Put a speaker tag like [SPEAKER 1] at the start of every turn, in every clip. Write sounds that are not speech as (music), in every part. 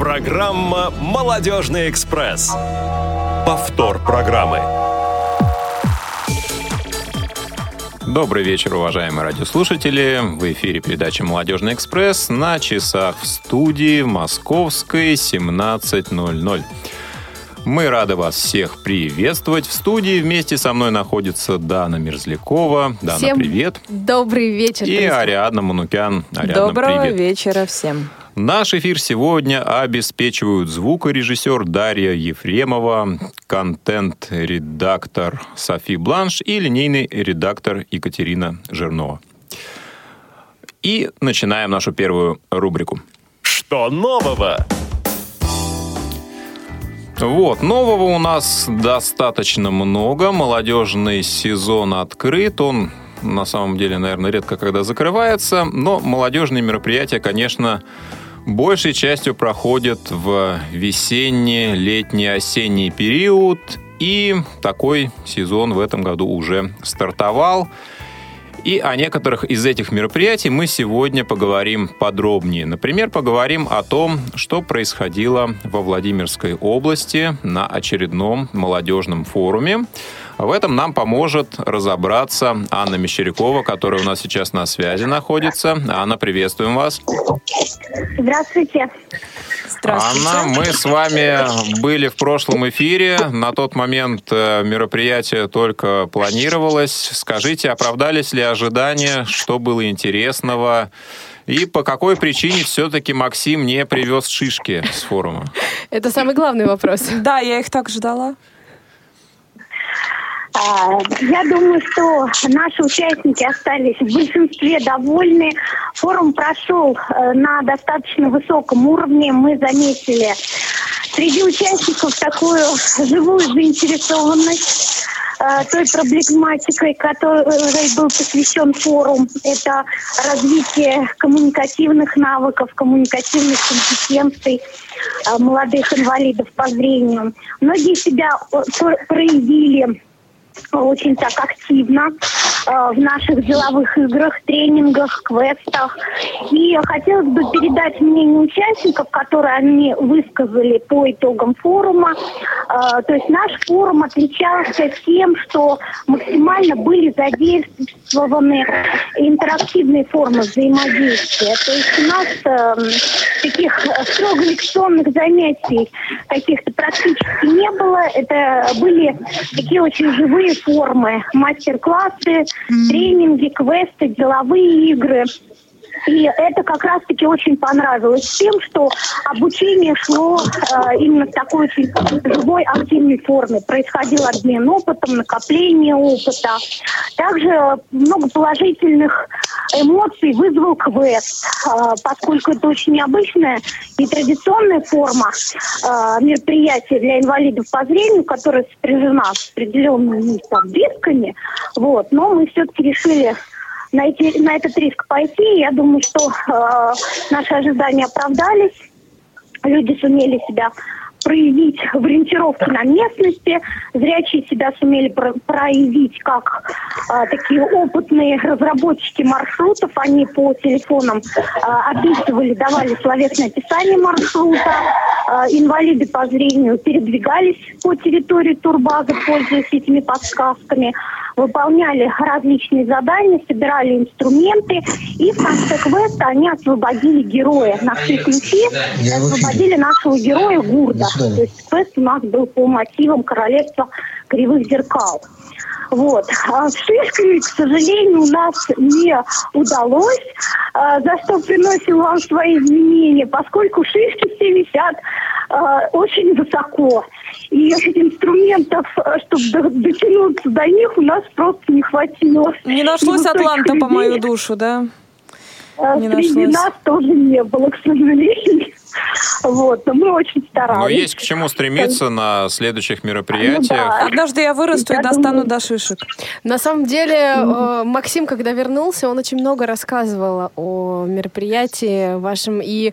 [SPEAKER 1] Программа «Молодежный экспресс». Повтор программы.
[SPEAKER 2] Добрый вечер, уважаемые радиослушатели. В эфире передача «Молодежный экспресс» на часах в студии московской 17.00. Мы рады вас всех приветствовать. В студии вместе со мной находится Дана Мерзлякова. Дана,
[SPEAKER 3] Всем
[SPEAKER 2] привет.
[SPEAKER 3] Добрый вечер.
[SPEAKER 2] И. Ариадна Манукян. Ариадна,
[SPEAKER 4] Доброго
[SPEAKER 2] привет.
[SPEAKER 4] вечера всем.
[SPEAKER 2] Наш эфир сегодня обеспечивают звукорежиссер Дарья Ефремова, контент-редактор Софи Бланш и линейный редактор Екатерина Жирнова. И начинаем нашу первую рубрику.
[SPEAKER 1] Что нового?
[SPEAKER 2] Вот, нового у нас достаточно много. Молодежный сезон открыт. Он на самом деле, наверное, редко когда закрывается. Но молодежные мероприятия, конечно, большей частью проходят в весенний, летний, осенний период. И такой сезон в этом году уже стартовал. И о некоторых из этих мероприятий мы сегодня поговорим подробнее. Например, поговорим о том, что происходило во Владимирской области на очередном молодежном форуме. В этом нам поможет разобраться Анна Мещерякова, которая у нас сейчас на связи находится. Анна, приветствуем вас.
[SPEAKER 5] Здравствуйте.
[SPEAKER 4] Здравствуйте.
[SPEAKER 2] Анна, мы с вами были в прошлом эфире. На тот момент э, мероприятие только планировалось. Скажите, оправдались ли ожидания, что было интересного? И по какой причине все-таки Максим не привез шишки с форума?
[SPEAKER 3] Это самый главный вопрос.
[SPEAKER 4] Да, я их так ждала.
[SPEAKER 5] А, Я думаю, что наши участники остались в большинстве довольны. Форум прошел э, на достаточно высоком уровне. Мы заметили среди участников такую живую заинтересованность э, той проблематикой, которой был посвящен форум. Это развитие коммуникативных навыков, коммуникативных компетенций э, молодых инвалидов по зрению. Многие себя пр- проявили очень так активно в наших деловых играх, тренингах, квестах. И хотелось бы передать мнение участников, которые они высказали по итогам форума. Э, то есть наш форум отличался тем, что максимально были задействованы интерактивные формы взаимодействия. То есть у нас э, таких строго лекционных занятий каких-то практически не было. Это были такие очень живые формы, мастер-классы, тренинги, квесты, деловые игры. И это как раз-таки очень понравилось тем, что обучение шло э, именно в такой очень живой, активной форме. Происходил обмен опытом, накопление опыта. Также много положительных эмоций вызвал квест, э, поскольку это очень необычная и традиционная форма э, мероприятия для инвалидов по зрению, которая сопряжена с определенными там, рисками. Вот. Но мы все-таки решили на, эти, на этот риск пойти. Я думаю, что э, наши ожидания оправдались. Люди сумели себя проявить в ориентировке на местности. Зрячие себя сумели про- проявить как э, такие опытные разработчики маршрутов. Они по телефонам э, описывали, давали словесное описание маршрута. Э, инвалиды по зрению передвигались по территории турбазы, пользуясь этими подсказками выполняли различные задания, собирали инструменты, и в конце квеста они освободили героя. Нашли ключи и освободили нашего героя Гурда. То есть квест у нас был по мотивам королевства кривых зеркал. Вот. А с шишками, к сожалению, у нас не удалось, а, за что приносим вам свои извинения, поскольку шишки все висят а, очень высоко. И инструментов, а, чтобы до- дотянуться до них, у нас просто не хватило.
[SPEAKER 4] Не нашлось Атланта по мою
[SPEAKER 5] людей,
[SPEAKER 4] душу, да?
[SPEAKER 5] а,
[SPEAKER 4] не
[SPEAKER 5] Среди
[SPEAKER 4] нашлось.
[SPEAKER 5] нас тоже не было, к сожалению. Вот, но мы очень старались.
[SPEAKER 2] Но есть к чему стремиться на следующих мероприятиях.
[SPEAKER 5] Ну да.
[SPEAKER 4] Однажды я вырасту и
[SPEAKER 5] Я
[SPEAKER 4] достану
[SPEAKER 5] думаю-
[SPEAKER 4] до шишек.
[SPEAKER 3] На самом деле, э, Максим, когда вернулся, он очень много рассказывал о мероприятии вашем. И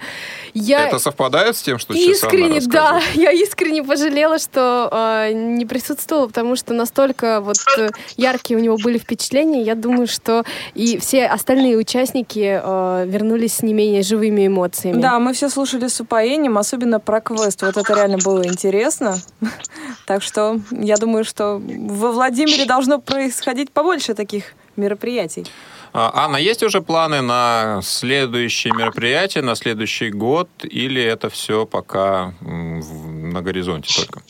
[SPEAKER 3] я
[SPEAKER 2] Это совпадает с тем, что
[SPEAKER 3] искренне, да, я искренне пожалела, что э, не присутствовала, потому что настолько вот э, яркие у него были впечатления. Я думаю, что и все остальные участники э, вернулись с не менее живыми эмоциями.
[SPEAKER 4] Да, мы все слушали рассказывали с упоением, особенно про квест. Вот это реально было интересно. Так что я думаю, что во Владимире должно происходить побольше таких мероприятий.
[SPEAKER 2] А, Анна, есть уже планы на следующие мероприятия, на следующий год, или это все пока на горизонте только?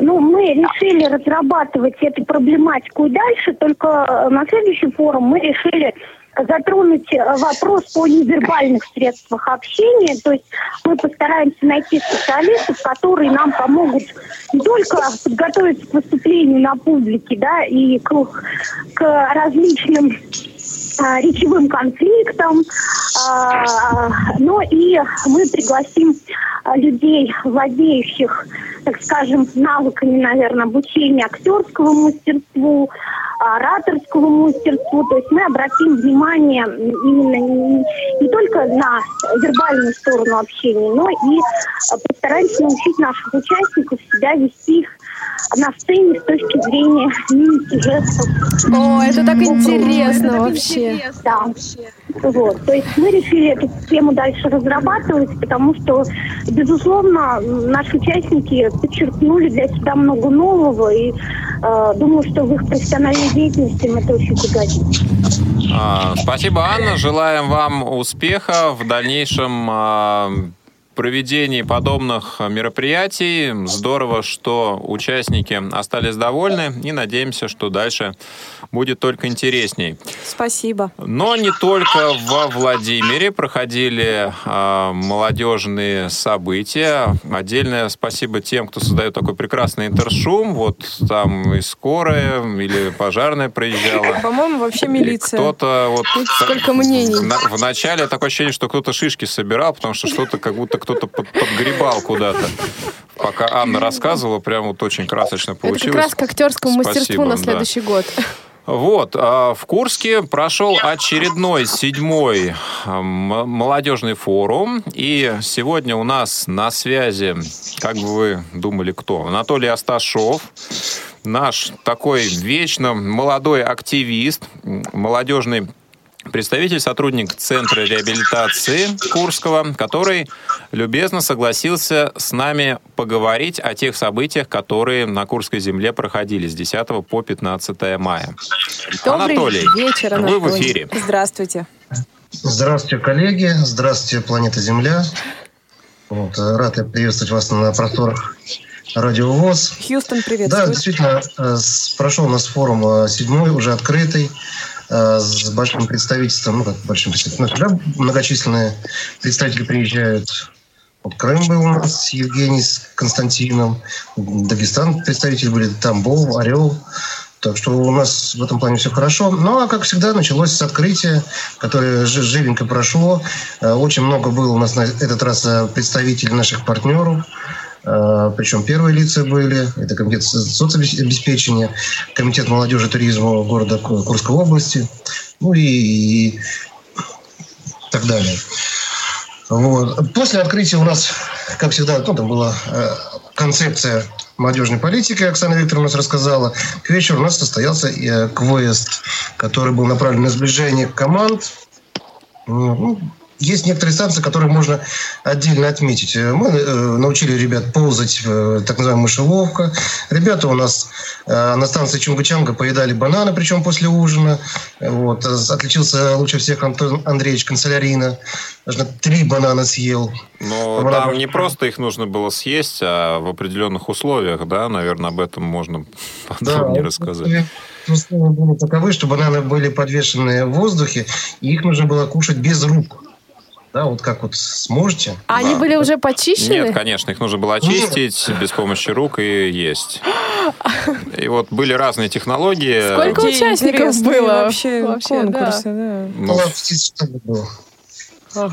[SPEAKER 5] Ну, мы решили разрабатывать эту проблематику и дальше, только э, на следующий форум мы решили затронуть э, вопрос по невербальных средствах общения. То есть мы постараемся найти специалистов, которые нам помогут не только подготовиться к выступлению на публике, да, и к, к различным речевым конфликтам, а, но и мы пригласим а, людей, владеющих, так скажем, навыками, наверное, обучения актерскому мастерству, ораторскому мастерству. То есть мы обратим внимание именно не, не только на вербальную сторону общения, но и а, постараемся научить наших участников себя вести на сцене с точки зрения мимики, жестов.
[SPEAKER 3] О, это так интересно вообще.
[SPEAKER 5] Да. Вот. То есть мы решили эту тему дальше разрабатывать, потому что, безусловно, наши участники подчеркнули для себя много нового, и э, думаю, что в их профессиональной деятельности им это очень пригодится.
[SPEAKER 2] А, Спасибо, Анна. Желаем вам успеха в дальнейшем а, проведении подобных мероприятий. Здорово, что участники остались довольны и надеемся, что дальше будет только интересней.
[SPEAKER 4] Спасибо.
[SPEAKER 2] Но не только во Владимире проходили а, молодежные события. Отдельное спасибо тем, кто создает такой прекрасный интершум. Вот там и скорая или пожарная проезжала.
[SPEAKER 4] По-моему, вообще
[SPEAKER 2] Или
[SPEAKER 4] милиция.
[SPEAKER 2] Кто-то вот
[SPEAKER 3] сколько мнений.
[SPEAKER 2] на- в начале такое ощущение, что кто-то шишки собирал, потому что что-то как будто кто-то под- подгребал куда-то. Пока Анна рассказывала, прям вот очень красочно
[SPEAKER 3] Это
[SPEAKER 2] получилось.
[SPEAKER 3] как раз к актерскому мастерству
[SPEAKER 2] Спасибо,
[SPEAKER 3] на
[SPEAKER 2] да.
[SPEAKER 3] следующий год.
[SPEAKER 2] Вот, а, в Курске прошел очередной седьмой молодежный форум. И сегодня у нас на связи, как бы вы думали, кто? Анатолий Асташов, наш такой вечно молодой активист, молодежный представитель, сотрудник Центра реабилитации Курского, который любезно согласился с нами поговорить о тех событиях, которые на Курской земле проходили с 10 по 15 мая.
[SPEAKER 3] Добрый
[SPEAKER 2] Анатолий,
[SPEAKER 3] вечер,
[SPEAKER 2] вы в
[SPEAKER 3] Анатолий.
[SPEAKER 2] эфире.
[SPEAKER 4] Здравствуйте.
[SPEAKER 6] Здравствуйте, коллеги. Здравствуйте, планета Земля. Вот, э, рад я приветствовать вас на просторах Радио ВОЗ.
[SPEAKER 4] Хьюстон
[SPEAKER 6] Да,
[SPEAKER 4] приветствует.
[SPEAKER 6] действительно, э, прошел у нас форум э, седьмой, уже открытый, с большим представительством, ну, как большим представительством, всегда многочисленные представители приезжают. Вот Крым был у нас, Евгений с Константином, Дагестан представители были, Тамбов, Орел. Так что у нас в этом плане все хорошо. Ну, а как всегда, началось с открытия, которое жи- живенько прошло. Э, Очень много было у нас на этот раз э, представителей наших партнеров. Э, Причем первые лица были. Это комитет со- соцобеспечения, комитет молодежи и туризма города Ку- Курской области. Ну и, и так далее. Вот. После открытия у нас, как всегда, ну, там была э, концепция молодежной политики, Оксана Викторовна у нас рассказала. К вечеру у нас состоялся э, квест, который был направлен на сближение команд. Ну, есть некоторые станции, которые можно отдельно отметить. Э, Мы э, научили ребят ползать, э, так называемая мышеловка. Ребята у нас э, на станции Чунгачанга поедали бананы, причем после ужина. Вот. Э, Отличился лучше всех Антон Андреевич Канцелярина. Даже три банана съел.
[SPEAKER 2] Но
[SPEAKER 6] Бананы.
[SPEAKER 2] там не просто их нужно было съесть, а в определенных условиях, да, наверное, об этом можно (laughs) подробнее рассказать.
[SPEAKER 6] Условия были таковы, что бананы были подвешены в воздухе, и их нужно было кушать без рук. Да, вот как вот сможете.
[SPEAKER 3] А они
[SPEAKER 2] Да.
[SPEAKER 3] были уже почищены?
[SPEAKER 2] Нет, конечно, их нужно было очистить без помощи рук и есть. (gasps) И вот были разные технологии.
[SPEAKER 3] Сколько
[SPEAKER 4] Какие
[SPEAKER 3] участников было?
[SPEAKER 4] Вообще,
[SPEAKER 3] Вообще,
[SPEAKER 4] конкурсы, да.
[SPEAKER 2] Ну,
[SPEAKER 6] Около 50 человек было. Около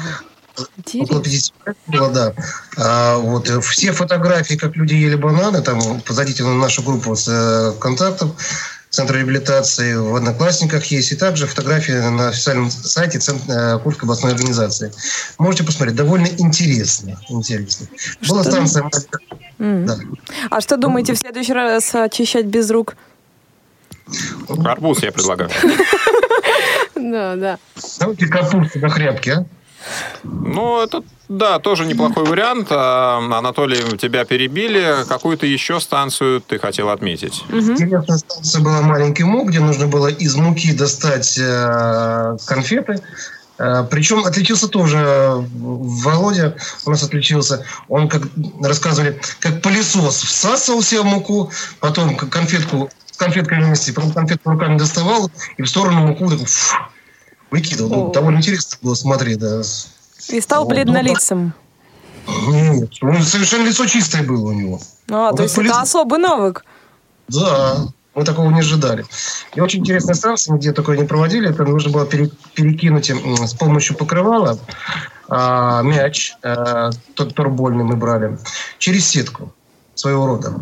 [SPEAKER 3] Интересно.
[SPEAKER 6] 50 человек было, да. А вот э, все фотографии, как люди ели бананы, там позадите на нашу группу с э, контактов Центра реабилитации в Одноклассниках есть, и также фотографии на официальном сайте Цент- э, Курской областной организации. Можете посмотреть, довольно интересно. интересно. Была станция...
[SPEAKER 4] М.
[SPEAKER 6] Да.
[SPEAKER 4] А что думаете, в следующий раз очищать без рук?
[SPEAKER 2] арбуз я предлагаю. (laughs)
[SPEAKER 3] Да, да.
[SPEAKER 6] Давайте капусту до хряпки, а?
[SPEAKER 2] Ну, это, да, тоже неплохой вариант. А, Анатолий, тебя перебили. Какую-то еще станцию ты хотел отметить?
[SPEAKER 6] Интересная станция была «Маленький мук», где нужно было из муки достать э, конфеты. Э, Причем отличился тоже Володя, у нас отличился. Он, как рассказывали, как пылесос всасывал себе в муку, потом конфетку с конфеткой вместе, потом конфетку руками доставал и в сторону муку так, фу, выкидывал. Ну, довольно интересно было смотреть, да.
[SPEAKER 4] И стал
[SPEAKER 6] Вот,
[SPEAKER 4] бледнолицем.
[SPEAKER 6] Нет, ну, совершенно лицо чистое было у него.
[SPEAKER 4] А,
[SPEAKER 6] Ну,
[SPEAKER 4] то есть это особый навык.
[SPEAKER 6] Да, мы такого не ожидали. И очень интересная станция, где такое не проводили, это нужно было пере- перекинуть м, с помощью покрывала а, мяч, а, тот турбольный мы брали, через сетку своего рода.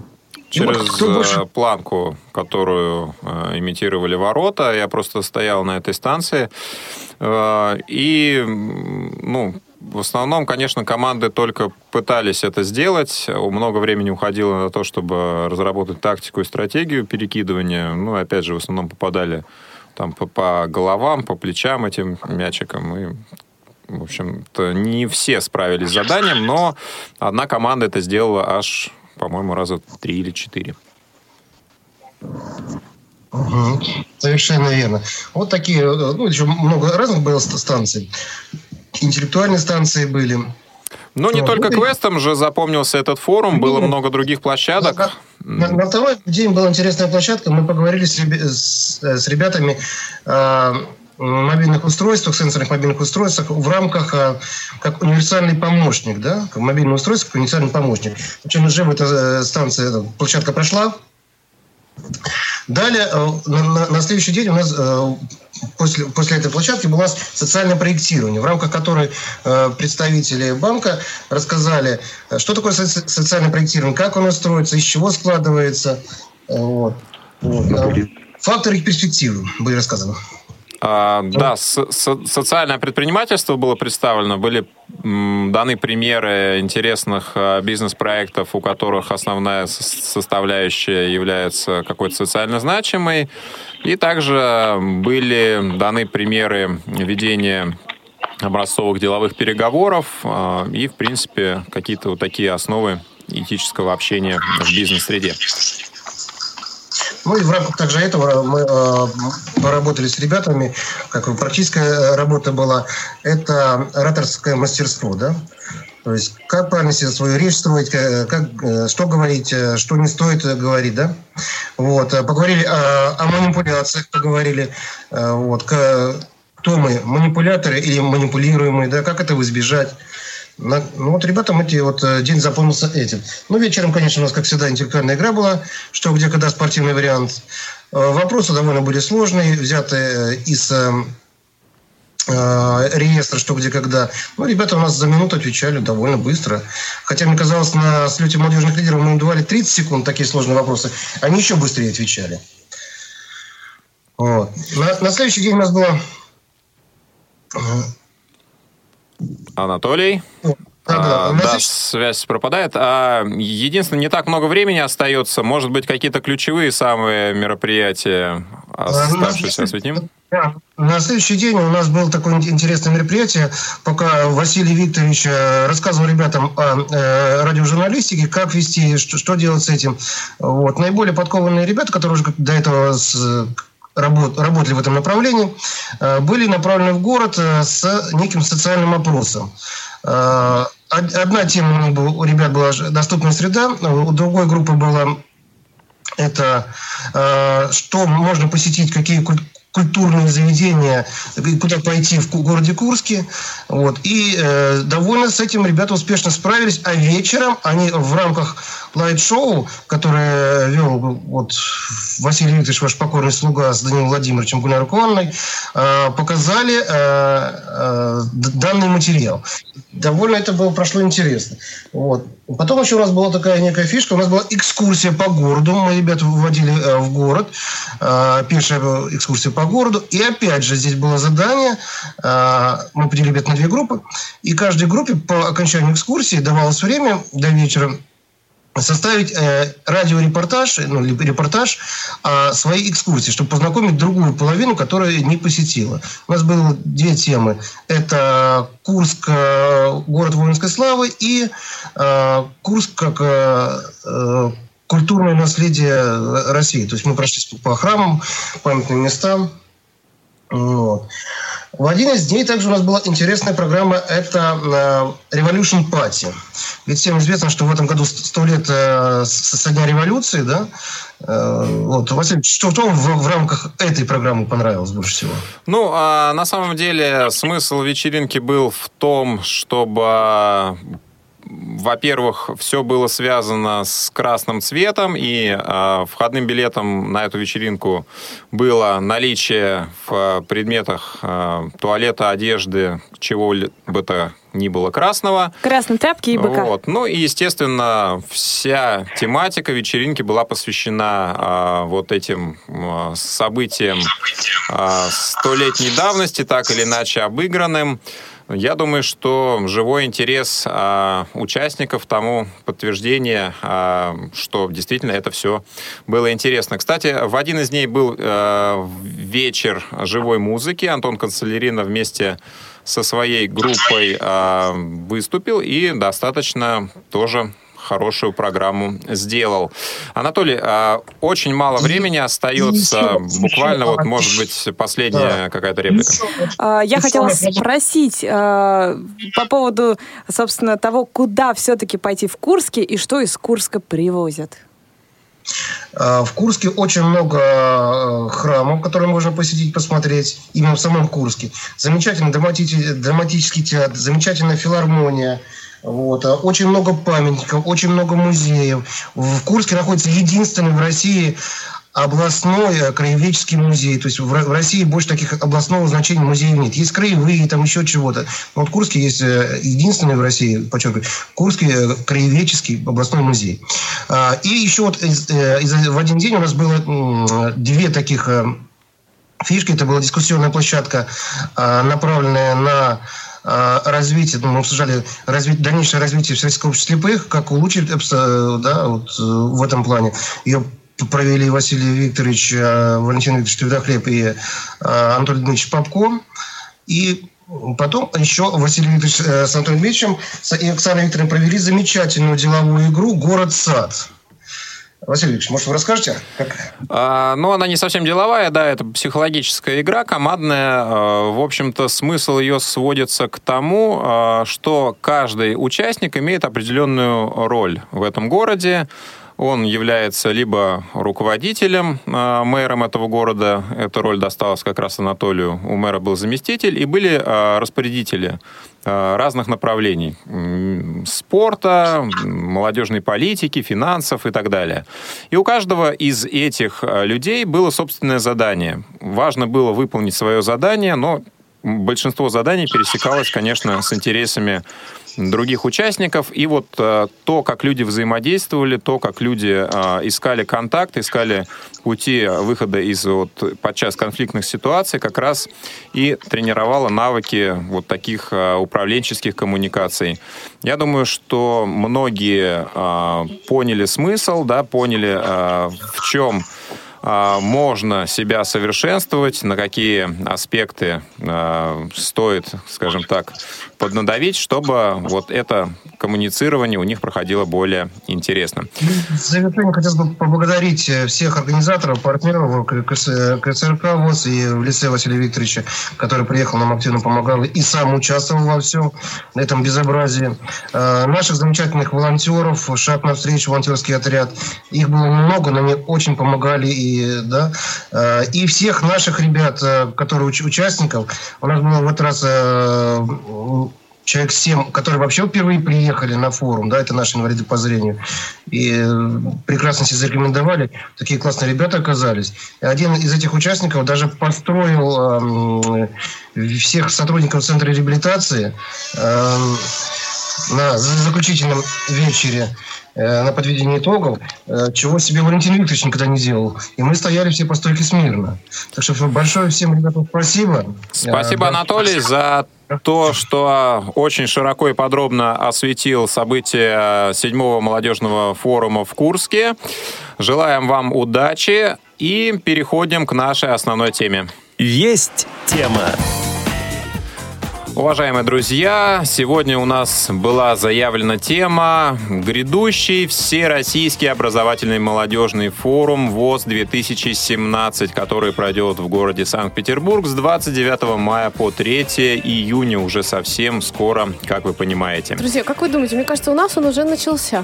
[SPEAKER 6] Вот
[SPEAKER 2] Через
[SPEAKER 6] кто больше-
[SPEAKER 2] э, планку, которую э, имитировали ворота, я просто стоял на этой станции. Э, и, ну, в основном, конечно, команды только пытались это сделать. Много времени уходило на то, чтобы разработать тактику и стратегию перекидывания. Ну, опять же, в основном попадали там по, по головам, по плечам этим мячиком. И, в общем-то, не все справились с заданием, но одна команда это сделала аж, по-моему, раза три или четыре.
[SPEAKER 6] Совершенно верно. Вот такие, э, ну, еще много разных было ст- станций. Интеллектуальные станции были.
[SPEAKER 2] Ну, не
[SPEAKER 6] Вот.
[SPEAKER 2] только
[SPEAKER 6] Ну,
[SPEAKER 2] квестом же запомнился этот форум, было много других площадок.
[SPEAKER 6] На, на второй день была интересная площадка. Мы поговорили с, с- э, с ребятами о мобильных устройствах, сенсорных мобильных устройствах в рамках а, как универсальный помощник, да, как мобильное устройство, как универсальный помощник. Причем уже эта э, станция, эта площадка прошла. Далее, э, на, на- следующий день у нас э, после, после этой площадки было социальное проектирование, в рамках которой э, представители банка рассказали, э, что такое соци- социальное проектирование, как оно строится, из чего складывается. Э, Вот. Вот. Э, Факторы и перспективы были рассказаны.
[SPEAKER 2] А, да, со- со- социальное предпринимательство было представлено, были даны примеры интересных а, бизнес-проектов, у которых основная составляющая является какой-то социально значимой, и также были даны примеры ведения образцовых деловых переговоров а, и, в принципе, какие-то вот такие основы этического общения в бизнес-среде.
[SPEAKER 6] Ну и в рамках также этого мы э, поработали с ребятами, как практическая работа была, это ораторское мастерство, да, то есть как правильно себе свою речь строить, э, как, э, что говорить, что не стоит говорить, да. Вот, поговорили о, о манипуляциях, поговорили, вот, кто мы, манипуляторы или манипулируемые, да, как этого избежать. На- ну вот ребятам эти вот э, день запомнился этим. Ну вечером, конечно, у нас, как всегда, интеллектуальная игра была, что где когда спортивный вариант. Э, Вопросы довольно были сложные, взятые из э, э, реестра, что где когда. Ну, ребята у нас за минуту отвечали довольно быстро. Хотя, мне казалось, на слете молодежных лидеров мы им давали 30 секунд, такие сложные вопросы. Они еще быстрее отвечали. Вот. На, на следующий день у нас было...
[SPEAKER 2] Анатолий?
[SPEAKER 6] да,
[SPEAKER 2] А,
[SPEAKER 6] да,
[SPEAKER 2] связь пропадает. А, единственное, не так много времени остается. Может быть, какие-то ключевые самые мероприятия оставшиеся осветим?
[SPEAKER 6] Да. На следующий день у нас было такое ин- интересное мероприятие, пока Василий Викторович э, рассказывал ребятам о э, радиожурналистике, как вести, что, что делать с этим. Вот. Наиболее подкованные ребята, которые уже до этого с- работ- работали в этом направлении, э, были направлены в город э, с неким социальным опросом. Э, од- Одна тема у ребят была доступная среда, у другой группы была это что можно посетить, какие куль- культурные заведения, куда пойти в городе Курске. Вот. И довольно с этим ребята успешно справились. А вечером они в рамках лайт-шоу, которое вел вот, Василий Викторович, ваш покорный слуга с Данилом Владимировичем Гульнарой Куанной, э, показали э, э, данный материал. Довольно это было прошло интересно. Вот. Потом еще у нас была такая некая фишка, у нас была экскурсия по городу, мы ребят выводили в город, пешая экскурсия по городу, и опять же здесь было задание, мы поделили ребят на две группы, и каждой группе по окончанию экскурсии давалось время до вечера составить э, радиорепортаж, ну, репортаж о своей экскурсии, чтобы познакомить другую половину, которая не посетила. У нас было две темы. Это Курск, э, город воинской славы, и э, Курск как э, э культурное наследие России. То есть мы прошлись по храмам, памятным местам. Вот. В один из дней также у нас была интересная программа, это э, Revolution Party. Ведь всем известно, что в этом году сто лет э, со дня революции, да? Э, вот, Василий, что, вам в, в рамках этой программы понравилось больше всего?
[SPEAKER 2] Ну, а на самом деле смысл вечеринки был в том, чтобы во-первых, все было связано с красным цветом, и э, входным билетом на эту вечеринку было наличие в предметах э, туалета, одежды, чего бы то ни было красного.
[SPEAKER 4] Красной тряпки и быка.
[SPEAKER 2] Вот. Ну и, естественно, вся тематика вечеринки была посвящена э, вот этим э, событиям столетней э, давности, так или иначе обыгранным. Я думаю, что живой интерес а, участников тому подтверждение, а, что действительно это все было интересно. Кстати, в один из дней был а, вечер живой музыки. Антон Канцелярина вместе со своей группой а, выступил и достаточно тоже хорошую программу сделал. Анатолий, а, очень мало времени остается, буквально вот, может быть, последняя какая-то реплика.
[SPEAKER 4] А, я хотела спросить а, по поводу, собственно, того, куда все-таки пойти в Курске и что из Курска привозят.
[SPEAKER 6] В Курске очень много храмов, которые можно посетить, посмотреть, именно в самом Курске. Замечательный драматический театр, замечательная филармония, вот. А очень много памятников, очень много музеев. В Курске находится единственный в России областной э, краеведческий музей. То есть в России больше таких областного значения музеев нет. Есть краевые, там еще чего-то. Вот в Курске есть э, единственный в России, подчеркиваю, Курский э, краеведческий областной музей. А, и еще вот в один день у нас было две таких фишки. Это была дискуссионная площадка, направленная на а, развитие, ну, мы обсуждали развитие, дальнейшее развитие всяческого общества слепых, как улучшить э, да, вот, э, в этом плане. Ее провели Василий Викторович, э, Валентин Викторович Твердохлеб и Антон Дмитриевич Попко. И Потом еще Василий Викторович с Антоном Дмитриевичем и Оксаной Викторовной провели замечательную деловую игру «Город-сад». Василий может, вы расскажете? Как?
[SPEAKER 2] А, ну, она не совсем деловая, да, это психологическая игра, командная. А, в общем-то, смысл ее сводится к тому, а, что каждый участник имеет определенную роль в этом городе. Он является либо руководителем, э, мэром этого города, эта роль досталась как раз Анатолию, у мэра был заместитель, и были э, распорядители разных направлений. Спорта, молодежной политики, финансов и так далее. И у каждого из этих людей было собственное задание. Важно было выполнить свое задание, но большинство заданий пересекалось, конечно, с интересами других участников. И вот э, то, как люди взаимодействовали, то, как люди э, искали контакт, искали пути выхода из вот, подчас конфликтных ситуаций, как раз и тренировало навыки вот таких э, управленческих коммуникаций. Я думаю, что многие поняли смысл, да, поняли, в чем можно себя совершенствовать, на какие аспекты а, стоит, скажем так, поднадавить, чтобы вот это коммуницирование у них проходило более интересно.
[SPEAKER 6] В завершение хотелось бы поблагодарить э, всех организаторов, партнеров КСРК ВОЗ и в лице Василия Викторовича, который приехал, нам активно помогал и сам участвовал во всем этом безобразии. Наших замечательных волонтеров, шаг навстречу, волонтерский отряд. Их было много, но они очень помогали и да, э, и всех наших ребят, э, которые участников, у нас было в этот раз э, человек 7, которые вообще впервые приехали на форум, да, это наши инвалиды по зрению, и прекрасно себя зарекомендовали, такие классные ребята оказались. И один из этих участников даже построил э, всех сотрудников Центра реабилитации э, на заключительном вечере Э, на подведение итогов, э, чего себе Валентин Викторович никогда не делал. И мы стояли все по стойке смирно. Так что большое всем ребятам спасибо.
[SPEAKER 2] Спасибо, э, Анатолий, за то, что очень широко и подробно осветил события седьмого молодежного форума в Курске. Желаем вам удачи и переходим к нашей основной теме.
[SPEAKER 1] Есть тема.
[SPEAKER 2] Уважаемые друзья, сегодня у нас была заявлена тема «Грядущий Всероссийский образовательный молодежный форум ВОЗ-2017», который пройдет в городе Санкт-Петербург с 29 мая по 3 июня, уже совсем скоро, как вы понимаете.
[SPEAKER 3] Друзья, как вы думаете, мне кажется, у нас он уже начался.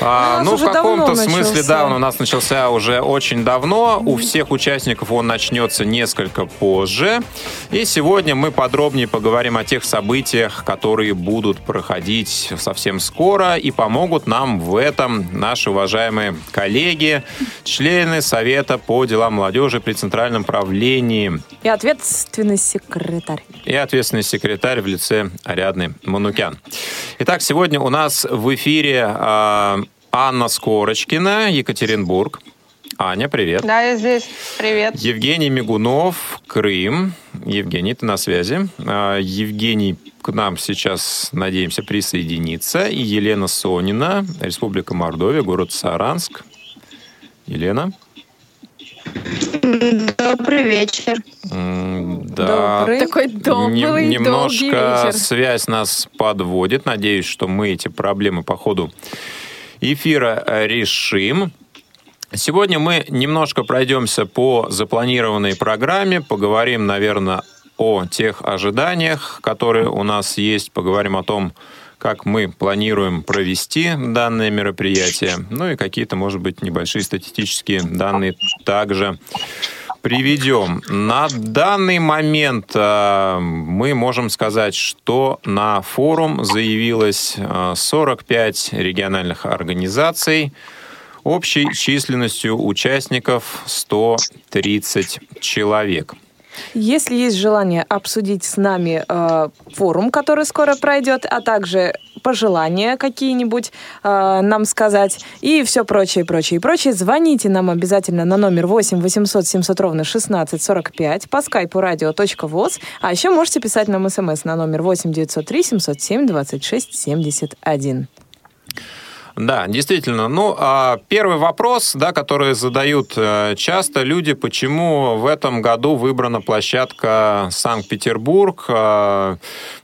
[SPEAKER 2] А, ну, в каком-то смысле, да, он у нас начался уже очень давно. У всех участников он начнется несколько позже. И сегодня мы подробнее поговорим о тех событиях, которые будут проходить совсем скоро и помогут нам в этом наши уважаемые коллеги, члены Совета по делам молодежи при Центральном правлении
[SPEAKER 4] И ответственный секретарь.
[SPEAKER 2] и ответственный секретарь в лице Ариадны Манукян. Итак, сегодня у нас в эфире а, Анна Скорочкина, Екатеринбург. Аня, привет.
[SPEAKER 7] Да, я здесь. Привет.
[SPEAKER 2] Евгений Мигунов, Крым. Евгений, ты на связи. А, Евгений к нам сейчас, надеемся, присоединится. И Елена Сонина, Республика Мордовия, город Саранск. Елена?
[SPEAKER 5] Добрый вечер.
[SPEAKER 2] Да,
[SPEAKER 4] Добрый.
[SPEAKER 3] Такой добрый,
[SPEAKER 2] Нем- немножко
[SPEAKER 3] вечер.
[SPEAKER 2] связь нас подводит. Надеюсь, что мы эти проблемы по ходу эфира решим. Сегодня мы немножко пройдемся по запланированной программе, поговорим, наверное, о тех ожиданиях, которые у нас есть, поговорим о том, как мы планируем провести данное мероприятие, ну и какие-то, может быть, небольшие статистические данные также приведем. На данный момент э, мы можем сказать, что на форум заявилось э, 45 региональных организаций общей численностью участников 130 человек.
[SPEAKER 4] Если есть желание обсудить с нами э, форум, который скоро пройдет, а также пожелания какие-нибудь э, нам сказать и все прочее, прочее, прочее, звоните нам обязательно на номер 8 800 700 ровно 16 45 по скайпу radio.voz, а еще можете писать нам смс на номер 8 903 707 26 71.
[SPEAKER 2] Да, действительно. Ну, а первый вопрос, да, который задают э, часто люди, почему в этом году выбрана площадка Санкт-Петербург. Э,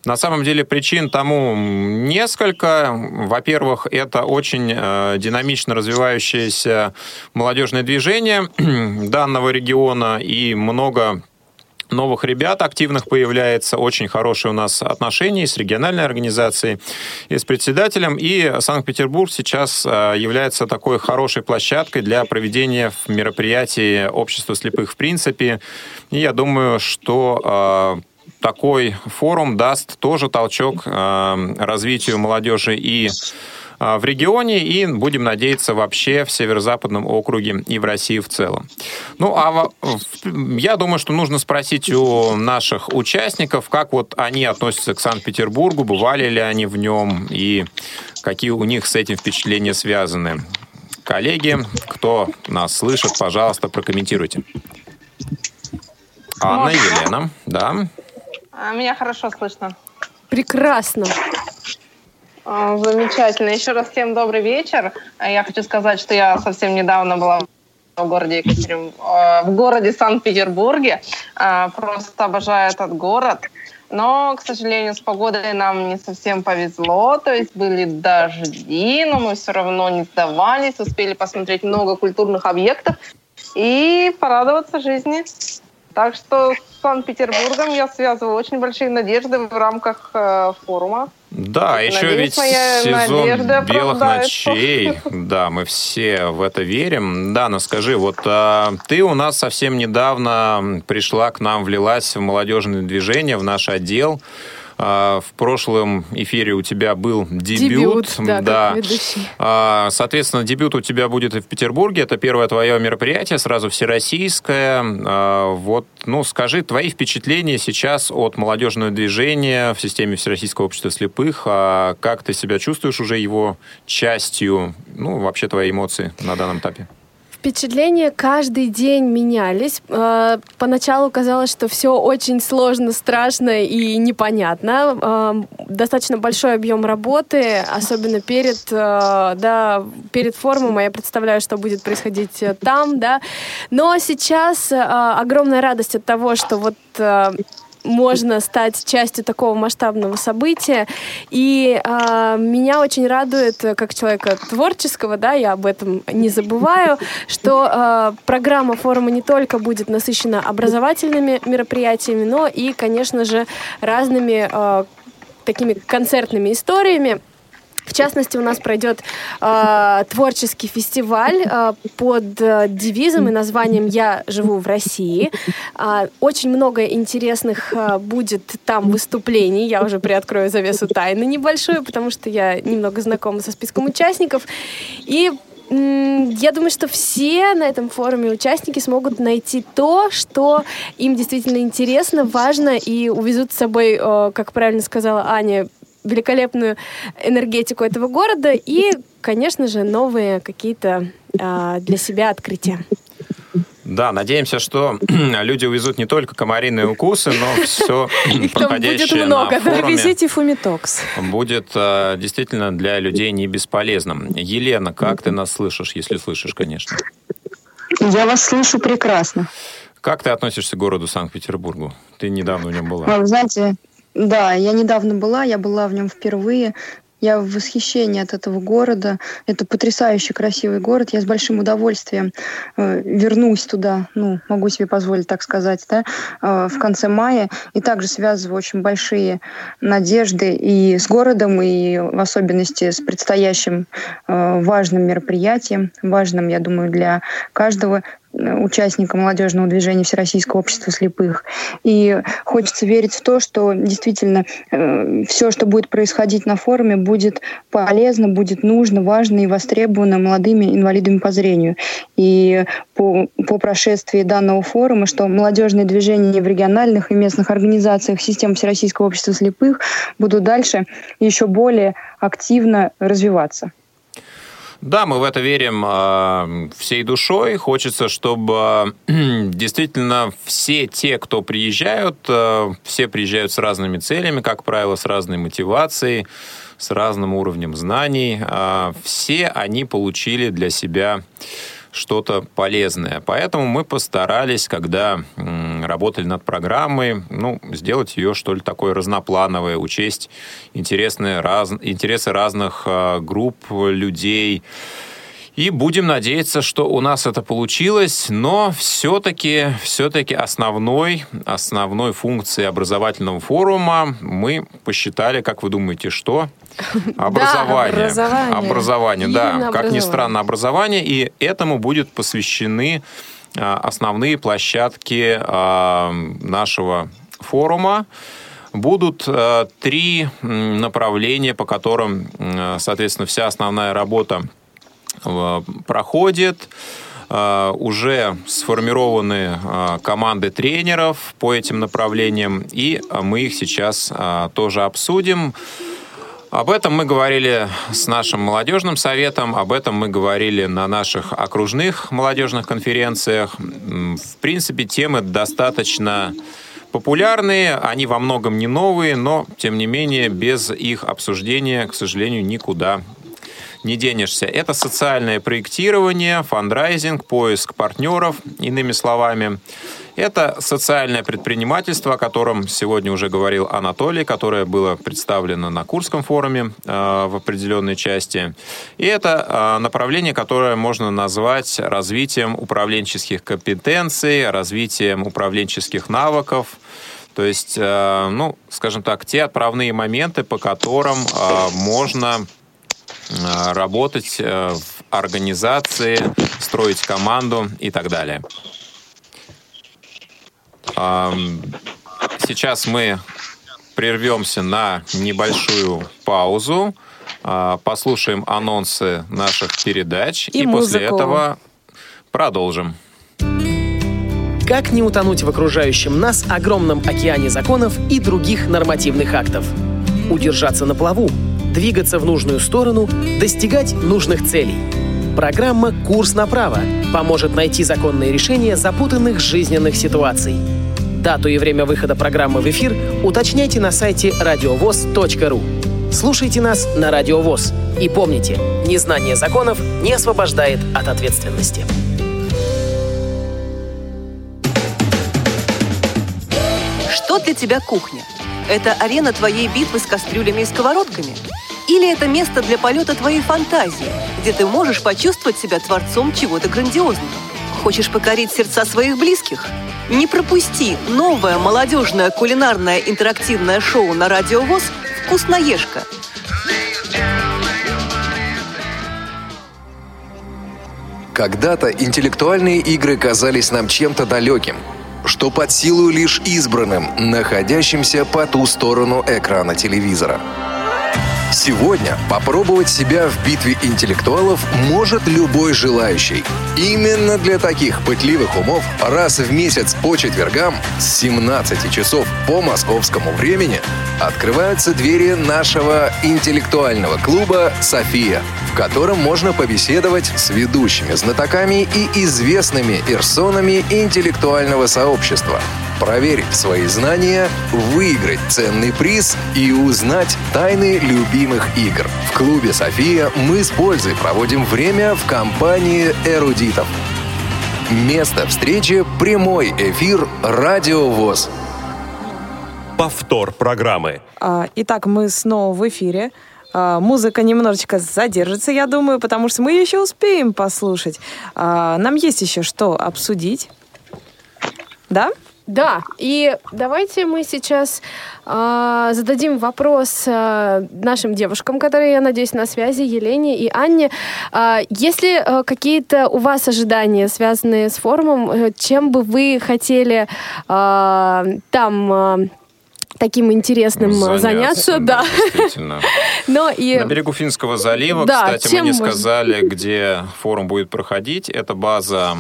[SPEAKER 2] На самом деле причин тому несколько. Во-первых, это очень э, динамично развивающееся молодежное движение (clears throat) данного региона и много новых ребят активных появляется, очень хорошие у нас отношения с региональной организацией, и с председателем. И Санкт-Петербург сейчас э, является такой хорошей площадкой для проведения мероприятий общества слепых в принципе. И я думаю, что э, такой форум даст тоже толчок э, развитию молодежи и в регионе и, будем надеяться, вообще в Северо-Западном округе и в России в целом. Ну, а я думаю, что нужно спросить у наших участников, как вот они относятся к Санкт-Петербургу, бывали ли они в нем и какие у них с этим впечатления связаны. Коллеги, кто нас слышит, пожалуйста, прокомментируйте. Анна, Елена, да.
[SPEAKER 7] А, Меня хорошо слышно.
[SPEAKER 3] Прекрасно.
[SPEAKER 7] А, Замечательно. Еще раз всем добрый вечер. А Я хочу сказать, что я совсем недавно была в городе Екатерин... э, в городе Санкт-Петербурге. А, Просто обожаю этот город. Но, к сожалению, с погодой нам не совсем повезло. То есть были дожди, но мы все равно не сдавались. Успели посмотреть много культурных объектов и порадоваться жизни. Так что с Санкт-Петербургом я связываю очень большие надежды в рамках э, форума.
[SPEAKER 2] Да, еще
[SPEAKER 7] Надеюсь,
[SPEAKER 2] ведь сезон белых ночей. (laughs) Да, мы все в это верим. Дана, скажи, вот а, ты у нас совсем недавно пришла к нам, влилась в молодежное движение, в наш отдел. А, В прошлом эфире у тебя был дебют.
[SPEAKER 3] Дебют, да, как ведущий.
[SPEAKER 2] А, Соответственно, дебют у тебя будет и в Петербурге. Это первое твое мероприятие, сразу всероссийское. А, Вот, ну, скажи твои впечатления сейчас от молодежного движения в системе Всероссийского общества слепых. А Как ты себя чувствуешь уже его частью? Ну, вообще твои эмоции на данном этапе.
[SPEAKER 3] Впечатления каждый день менялись. Э, поначалу казалось, что все очень сложно, страшно и непонятно. Э, достаточно большой объем работы, особенно перед, э, да, перед форумом. Я представляю, что будет происходить там, да. Но сейчас огромная радость от того, что вот можно стать частью такого масштабного события. И э, меня очень радует, как человека творческого, да, я об этом не забываю, что э, программа форума не только будет насыщена образовательными мероприятиями, но и, конечно же, разными э, такими концертными историями. В частности, у нас пройдет э, творческий фестиваль э, под э, девизом и названием «Я живу в России». Э, очень много интересных э, будет там выступлений. Я уже приоткрою завесу тайны небольшую, потому что я немного знакома со списком участников. И я думаю, что все на этом форуме участники смогут найти то, что им действительно интересно, важно, и увезут с собой, э, как правильно сказала Аня, великолепную энергетику этого города и, конечно же, новые какие-то э, для себя открытия.
[SPEAKER 2] Да, надеемся, что (clears throat) люди увезут не только комариные укусы, но (laughs) все проходящее на форуме
[SPEAKER 4] Привезите фумитокс.
[SPEAKER 2] будет э, действительно для людей не бесполезным. Елена, как ты нас слышишь, если слышишь, конечно?
[SPEAKER 8] Я вас слышу прекрасно.
[SPEAKER 2] Как ты относишься к городу Санкт-Петербургу? Ты недавно в нем была.
[SPEAKER 8] Вы знаете, да, я недавно была, я была в нем впервые. Я в восхищении от этого города. Это потрясающе красивый город. Я с большим удовольствием э, вернусь туда, ну, могу себе позволить так сказать, да, э, в конце мая. И также связываю очень большие надежды и с городом, и в особенности с предстоящим э, важным мероприятием, важным, я думаю, для каждого участника молодежного движения Всероссийского общества слепых. И хочется верить в то, что действительно э, все, что будет происходить на форуме, будет полезно, будет нужно, важно и востребовано молодыми инвалидами по зрению. И по, по прошествии данного форума, что молодежные движения в региональных и местных организациях системы Всероссийского общества слепых будут дальше еще более активно развиваться.
[SPEAKER 2] Да, мы в это верим э, всей душой. Хочется, чтобы (clears throat) действительно все те, кто приезжают, э, все приезжают с разными целями, как правило, с разной мотивацией, с разным уровнем знаний. Э, все они получили для себя что-то полезное. Поэтому мы постарались, когда работали над программой, ну, сделать ее, что ли, такой разноплановой, учесть интересные, раз, интересы разных э, групп людей, и будем надеяться, что у нас это получилось, но все-таки все основной, основной функцией образовательного форума мы посчитали, как вы думаете, что? Образование. (laughs)
[SPEAKER 3] Да, образование.
[SPEAKER 2] Образование, да. Как ни странно, образование. И этому будут посвящены а, основные площадки а, нашего форума будут э, три направления, по которым, соответственно, вся основная работа проходит. Э, уже сформированы э, команды тренеров по этим направлениям, и мы их сейчас тоже обсудим. Об этом мы говорили с нашим молодежным советом, об этом мы говорили на наших окружных молодежных конференциях. В принципе, темы достаточно популярные, они во многом не новые, но, тем не менее, без их обсуждения, к сожалению, никуда не денешься. Это социальное проектирование, фандрайзинг, поиск партнеров, иными словами. Это социальное предпринимательство, о котором сегодня уже говорил Анатолий, которое было представлено на Курском форуме э, в определенной части. И это э, направление, которое можно назвать развитием управленческих компетенций, развитием управленческих навыков. То есть, э, ну, скажем так, те отправные моменты, по которым э, можно работать э, в организации, строить команду и так далее. Сейчас мы прервемся на небольшую паузу, э, послушаем анонсы наших передач и, и после этого продолжим.
[SPEAKER 1] Как не утонуть в окружающем нас огромном океане законов и других нормативных актов? Удержаться на плаву – двигаться в нужную сторону, достигать нужных целей. Программа «Курс на право» поможет найти законные решения запутанных жизненных ситуаций. Дату и время выхода программы в эфир уточняйте на сайте радиовоз.ру. Слушайте нас на Радио ВОЗ. И помните, незнание законов не освобождает от ответственности.
[SPEAKER 9] Что для тебя кухня? Это арена твоей битвы с кастрюлями и сковородками? Или это место для полета твоей фантазии, где ты можешь почувствовать себя творцом чего-то грандиозного? Хочешь покорить сердца своих близких? Не пропусти новое молодежное кулинарное интерактивное шоу на Радио ВОЗ «Вкусноежка».
[SPEAKER 10] Когда-то интеллектуальные игры казались нам чем-то далеким, что под силу лишь избранным, находящимся по ту сторону экрана телевизора. Сегодня попробовать себя в битве интеллектуалов может любой желающий. Именно для таких пытливых умов раз в месяц по четвергам с 17 часов по московскому времени открываются двери нашего интеллектуального клуба «София», в котором можно побеседовать с ведущими знатоками и известными персонами интеллектуального сообщества – проверить свои знания, выиграть ценный приз и узнать тайны любимых игр. В клубе «София» мы с пользой проводим время в компании эрудитов. Место встречи – прямой эфир «Радио ВОЗ».
[SPEAKER 11] Повтор программы.
[SPEAKER 4] А, итак, мы снова в эфире. А, музыка немножечко задержится, я думаю, потому что мы еще успеем послушать. А, нам есть еще что обсудить. Да?
[SPEAKER 3] Да, и давайте мы сейчас э, зададим вопрос э, нашим девушкам, которые, я надеюсь, на связи, Елене и Анне. Э, есть ли э, какие-то у вас ожидания, связанные с форумом? Э, чем бы вы хотели э, там... Э, таким интересным заняться, заняться да.
[SPEAKER 2] Действительно. (laughs) Но и... На берегу Финского залива, да, кстати, мы не сказали, где форум будет проходить. Это база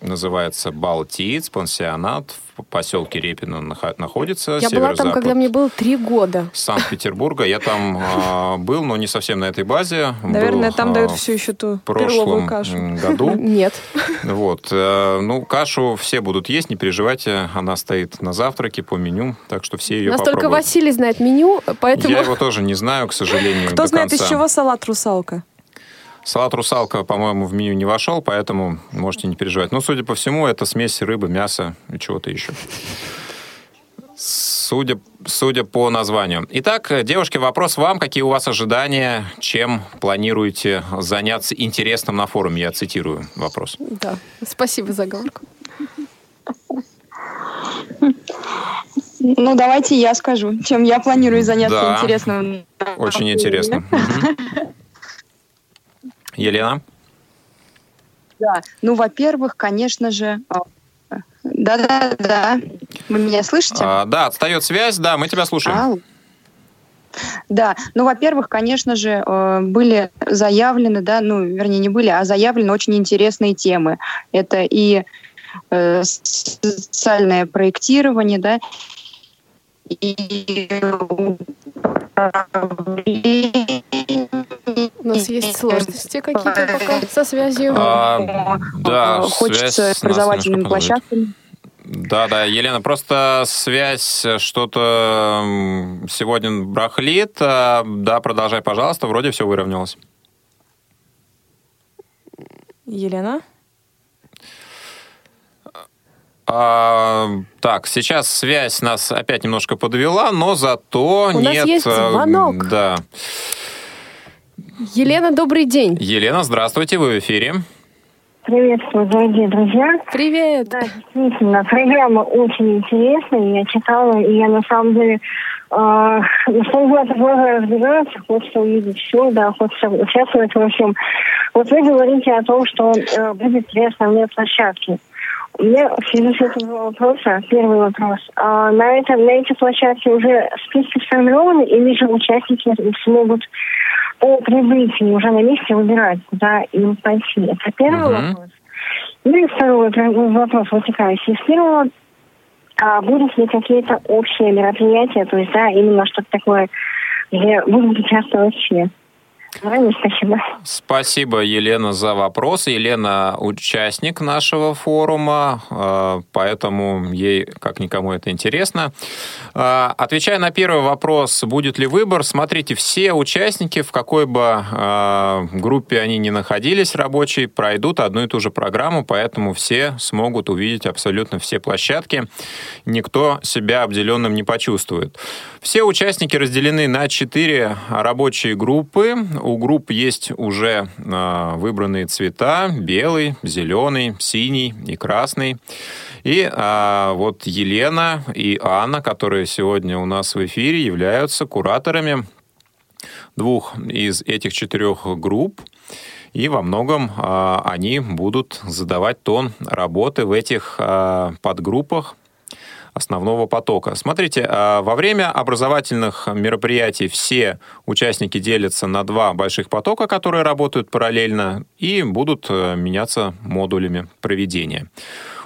[SPEAKER 2] называется Балтиец, пансионат в поселке Репино находится.
[SPEAKER 3] Я была там, когда мне было три года.
[SPEAKER 2] Санкт-Петербурга. Я там э, (laughs) был, но не совсем на этой базе.
[SPEAKER 4] Наверное,
[SPEAKER 2] был,
[SPEAKER 4] там э, дают все еще ту прошлом кашу.
[SPEAKER 2] году. (laughs)
[SPEAKER 3] Нет.
[SPEAKER 2] Вот. Э, ну, кашу все будут есть, не переживайте. Она стоит на завтраке по меню, так что все ее
[SPEAKER 3] Настолько
[SPEAKER 2] попробуют.
[SPEAKER 3] Василий знает меню, поэтому...
[SPEAKER 2] Я его тоже не знаю, к сожалению,
[SPEAKER 4] Кто знает, из чего салат русалка?
[SPEAKER 2] Салат русалка, по-моему, в меню не вошел, поэтому можете не переживать. Но, судя по всему, это смесь рыбы, мяса и чего-то еще. Судя, судя по названию. Итак, девушки, вопрос вам. Какие у вас ожидания? Чем планируете заняться интересным на форуме? Я цитирую вопрос.
[SPEAKER 3] Да, спасибо за оговорку.
[SPEAKER 8] Ну, давайте я скажу, чем я планирую заняться да, интересным.
[SPEAKER 2] Очень интересно. (laughs) Елена?
[SPEAKER 8] Да, ну, во-первых, конечно же... Да-да-да, вы меня слышите?
[SPEAKER 2] А, да, отстает связь, да, мы тебя слушаем. А,
[SPEAKER 8] да, ну, во-первых, конечно же, э, были заявлены, да, ну, вернее, не были, а заявлены очень интересные темы. Это и э, социальное проектирование, да, и
[SPEAKER 3] у нас есть сложности какие-то пока со связью? А,
[SPEAKER 2] да,
[SPEAKER 8] Хочется с образовательными площадками.
[SPEAKER 2] Да, да, Елена, просто связь что-то сегодня брахлит. А, да, продолжай, пожалуйста, вроде все выровнялось.
[SPEAKER 4] Елена?
[SPEAKER 2] А, так, сейчас связь нас опять немножко подвела, но зато
[SPEAKER 3] У
[SPEAKER 2] нет...
[SPEAKER 3] нас есть
[SPEAKER 2] э,
[SPEAKER 3] звонок.
[SPEAKER 2] Да.
[SPEAKER 3] Елена, добрый день.
[SPEAKER 2] Елена, здравствуйте, вы в эфире.
[SPEAKER 5] Приветствую, дорогие друзья.
[SPEAKER 3] Привет.
[SPEAKER 5] Да, действительно, программа очень интересная. Я читала, и я на самом деле э, что глаза глаза разбираются, хочется увидеть все, да, хочется участвовать во всем. Вот вы говорите о том, что э, будет две основные площадки. Меня в связи с этим два вопроса. Первый вопрос. А на, это, на эти площадки уже списки сформированы или же участники смогут по прибытии уже на месте выбирать, куда им пойти? Это первый uh-huh. вопрос. Ну и второй вопрос вытекающий из первого. А будут ли какие-то общие мероприятия, то есть, да, именно что-то такое, где будут участвовать все?
[SPEAKER 12] Спасибо.
[SPEAKER 2] Спасибо, Елена, за вопрос. Елена участник нашего форума, э, поэтому ей, как никому, это интересно. Э, отвечая на первый вопрос, будет ли выбор, смотрите, все участники, в какой бы э, группе они ни находились рабочей, пройдут одну и ту же программу, поэтому все смогут увидеть абсолютно все площадки. Никто себя обделенным не почувствует. Все участники разделены на четыре рабочие группы. У групп есть уже э, выбранные цвета. Белый, зеленый, синий и красный. И э, вот Елена и Анна, которые сегодня у нас в эфире, являются кураторами двух из этих четырех групп. И во многом э, они будут задавать тон работы в этих э, подгруппах основного потока. Смотрите, а, во время образовательных мероприятий все участники делятся на два больших потока, которые работают параллельно, и будут э, меняться модулями проведения.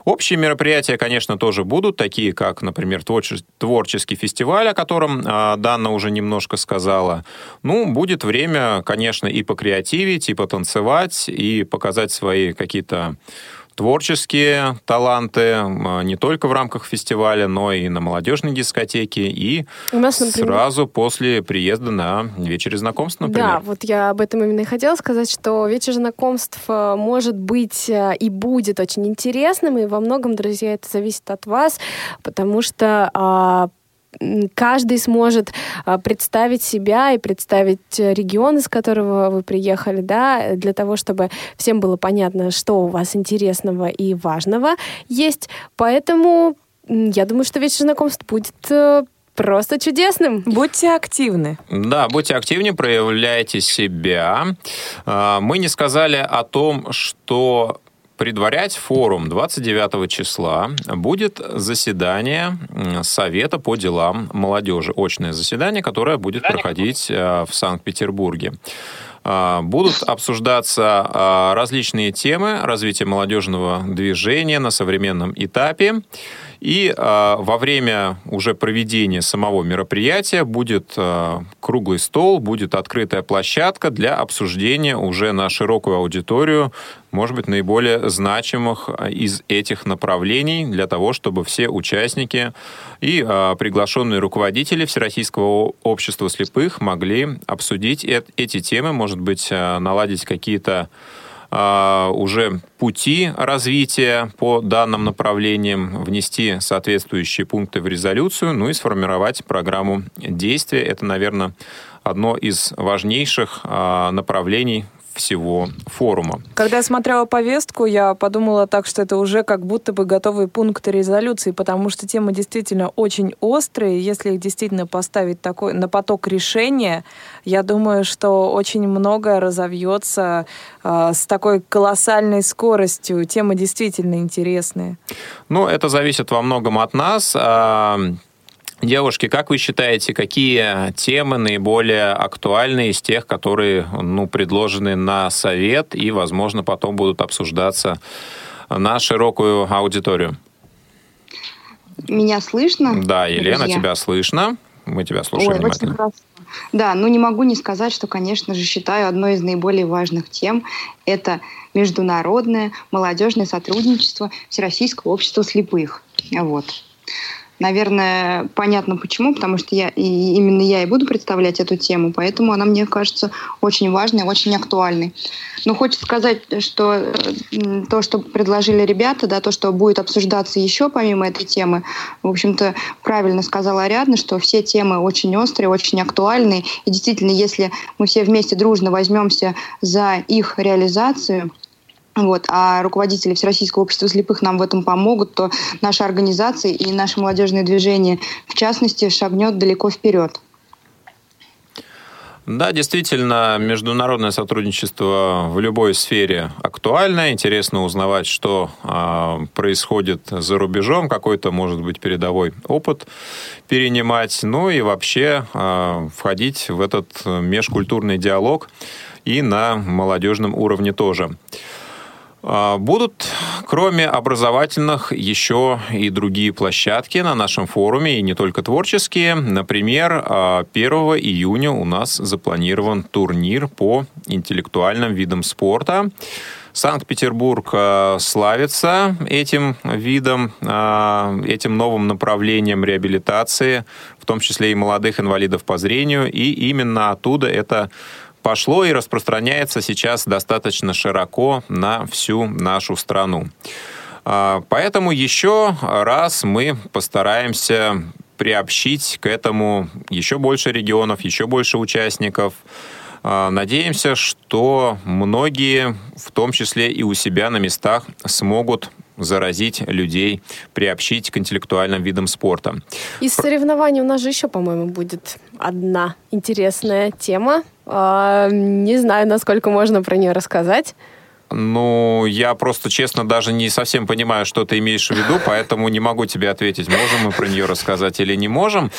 [SPEAKER 2] Общие мероприятия, конечно, тоже будут, такие как, например, творческий фестиваль, о котором э, Данна уже немножко сказала. Ну, будет время, конечно, и покреативить, и потанцевать, и показать свои какие-то творческие таланты не только в рамках фестиваля, но и на молодежной дискотеке, и У нас, например... сразу после приезда на вечер знакомств, например.
[SPEAKER 3] Да, вот я об этом именно и хотела сказать, что вечер знакомств э, может быть э, и будет очень интересным, и во многом, друзья, это зависит от вас, потому что а, каждый сможет а, представить себя и представить регион, из которого вы приехали, да, для того, чтобы всем было понятно, что у вас интересного и важного есть. Поэтому я думаю, что вечер знакомств будет э, просто чудесным.
[SPEAKER 4] Будьте активны.
[SPEAKER 2] Да, будьте активны, проявляйте себя. А, мы не сказали о том, что предварять форум 29 числа будет заседание Совета по делам молодежи. Очное заседание, которое будет проходить э, в Санкт-Петербурге. А, будут обсуждаться а, различные темы развития молодежного движения на современном этапе. И э, во время уже проведения самого мероприятия будет э, круглый стол, будет открытая площадка для обсуждения уже на широкую аудиторию, может быть, наиболее значимых из этих направлений для того, чтобы все участники и э, приглашенные руководители Всероссийского общества слепых могли обсудить э эти темы, может быть, наладить какие-то а, уже пути развития по данным направлениям, внести соответствующие пункты в резолюцию, ну и сформировать программу действия. Это, наверное, одно из важнейших а, направлений всего форума.
[SPEAKER 4] Когда я смотрела повестку, я подумала так, что это уже как будто бы готовые пункты резолюции, потому что темы действительно очень острые. Если их действительно поставить такой, на поток решения, я думаю, что очень многое разовьется э, с такой колоссальной скоростью. Темы действительно интересные.
[SPEAKER 2] Ну, это зависит во многом от нас. Девушки, как вы считаете, какие темы наиболее актуальны из тех, которые ну, предложены на совет и, возможно, потом будут обсуждаться на широкую аудиторию?
[SPEAKER 8] Меня слышно?
[SPEAKER 2] Да, Елена, друзья? тебя слышно. Мы тебя слушаем Ой, внимательно. Очень хорошо.
[SPEAKER 8] Да, ну не могу не сказать, что, конечно же, считаю одной из наиболее важных тем это международное молодежное сотрудничество Всероссийского общества слепых. Вот. Наверное, понятно почему, потому что я, и именно я и буду представлять эту тему, поэтому она мне кажется очень важной, очень актуальной. Но хочется сказать, что то, что предложили ребята, да, то, что будет обсуждаться еще помимо этой темы, в общем-то, правильно сказала Ариадна, что все темы очень острые, очень актуальные. И действительно, если мы все вместе дружно возьмемся за их реализацию, вот, а руководители Всероссийского общества слепых нам в этом помогут, то наша организация и наше молодежное движение, в частности, шагнет далеко вперед.
[SPEAKER 2] Да, действительно, международное сотрудничество в любой сфере актуально. Интересно узнавать, что э, происходит за рубежом, какой-то, может быть, передовой опыт перенимать, ну и вообще э, входить в этот межкультурный диалог и на молодежном уровне тоже. А, будут, кроме образовательных, еще и другие площадки на нашем форуме, и не только творческие. Например, 1 а, июня у нас запланирован турнир по интеллектуальным видам спорта. Санкт-Петербург а, славится этим видом, этим новым направлением реабилитации, в том числе и молодых инвалидов по зрению, и именно оттуда это пошло и распространяется сейчас достаточно широко на всю нашу страну. А, поэтому еще раз мы постараемся приобщить к этому еще больше регионов, еще больше участников. А, надеемся, что многие, в том числе и у себя на местах, смогут заразить людей, приобщить к интеллектуальным видам спорта.
[SPEAKER 3] Из соревнований у нас же еще, по-моему, будет одна интересная тема. А, не знаю, насколько можно про нее рассказать.
[SPEAKER 2] Ну, я просто, честно, даже не совсем понимаю, что ты имеешь в виду, поэтому не могу тебе ответить, можем мы про нее рассказать или не можем.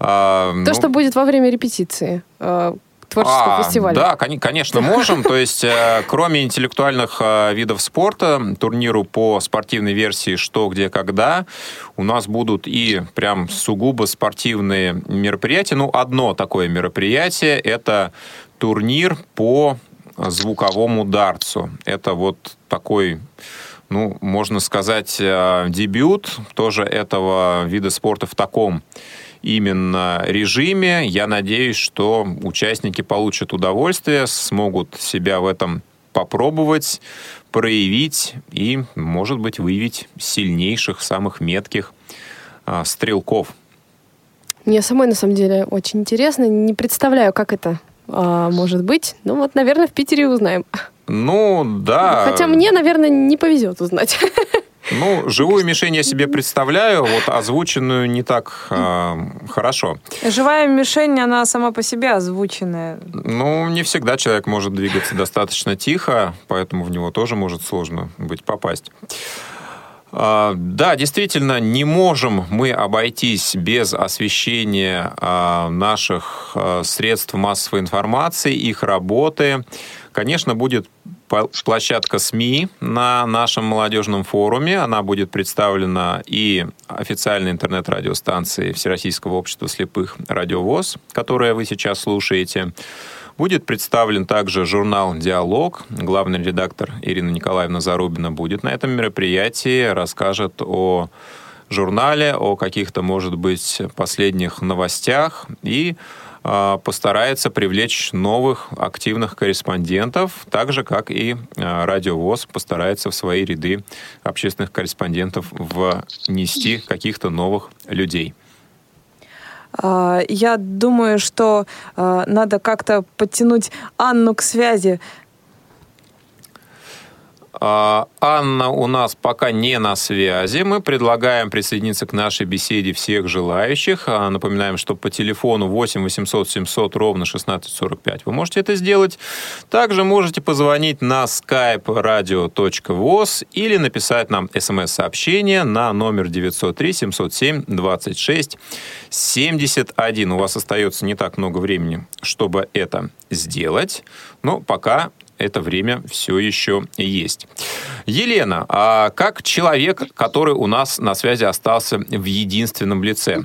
[SPEAKER 3] А, То, ну... что будет во время репетиции а, творческого а, фестиваля.
[SPEAKER 2] Да, конечно, можем. То есть, э, кроме интеллектуальных э, видов спорта, турниру по спортивной версии «Что, где, когда», у нас будут и прям сугубо спортивные мероприятия. Ну, одно такое мероприятие – это турнир по звуковому дарцу. Это вот такой ну, можно сказать, э, дебют тоже этого вида спорта в таком именно режиме. Я надеюсь, что участники получат удовольствие, смогут себя в этом попробовать, проявить и, может быть, выявить сильнейших, самых метких а, стрелков.
[SPEAKER 3] Мне самой, на самом деле, очень интересно. Не представляю, как это а, может быть. Ну вот, наверное, в Питере узнаем.
[SPEAKER 2] Ну, да.
[SPEAKER 3] Хотя мне, наверное, не повезет узнать. (laughs)
[SPEAKER 2] Ну, живую мишень я себе представляю, вот озвученную не так э, хорошо.
[SPEAKER 4] Живая мишень, она сама по себе озвученная.
[SPEAKER 2] Ну, не всегда человек может двигаться достаточно тихо, поэтому в него тоже может сложно быть попасть. А, да, действительно, не можем мы обойтись без освещения а, наших средств массовой информации, их работы. Конечно, будет площадка СМИ на нашем молодежном форуме. Она будет представлена и официальной интернет-радиостанцией Всероссийского общества слепых «Радиовоз», которое вы сейчас слушаете. Будет представлен также журнал «Диалог». Главный редактор Ирина Николаевна Зарубина будет на этом мероприятии, расскажет о журнале, о каких-то, может быть, последних новостях и постарается привлечь новых активных корреспондентов, так же, как и а, Радиовоз постарается в свои ряды общественных корреспондентов внести каких-то новых людей.
[SPEAKER 4] А, я думаю, что надо как-то подтянуть Анну к связи
[SPEAKER 2] а, Анна у нас пока не на связи. Мы предлагаем присоединиться к нашей беседе всех желающих. А, напоминаем, что по телефону 8 800 700 ровно 1645 вы можете это сделать. Также можете позвонить на skype radio.voz или написать нам смс-сообщение на номер 903 707 26 71. У вас остается не так много времени, чтобы это сделать, но пока это время все еще есть. Елена, а как человек, который у нас на связи остался в единственном лице,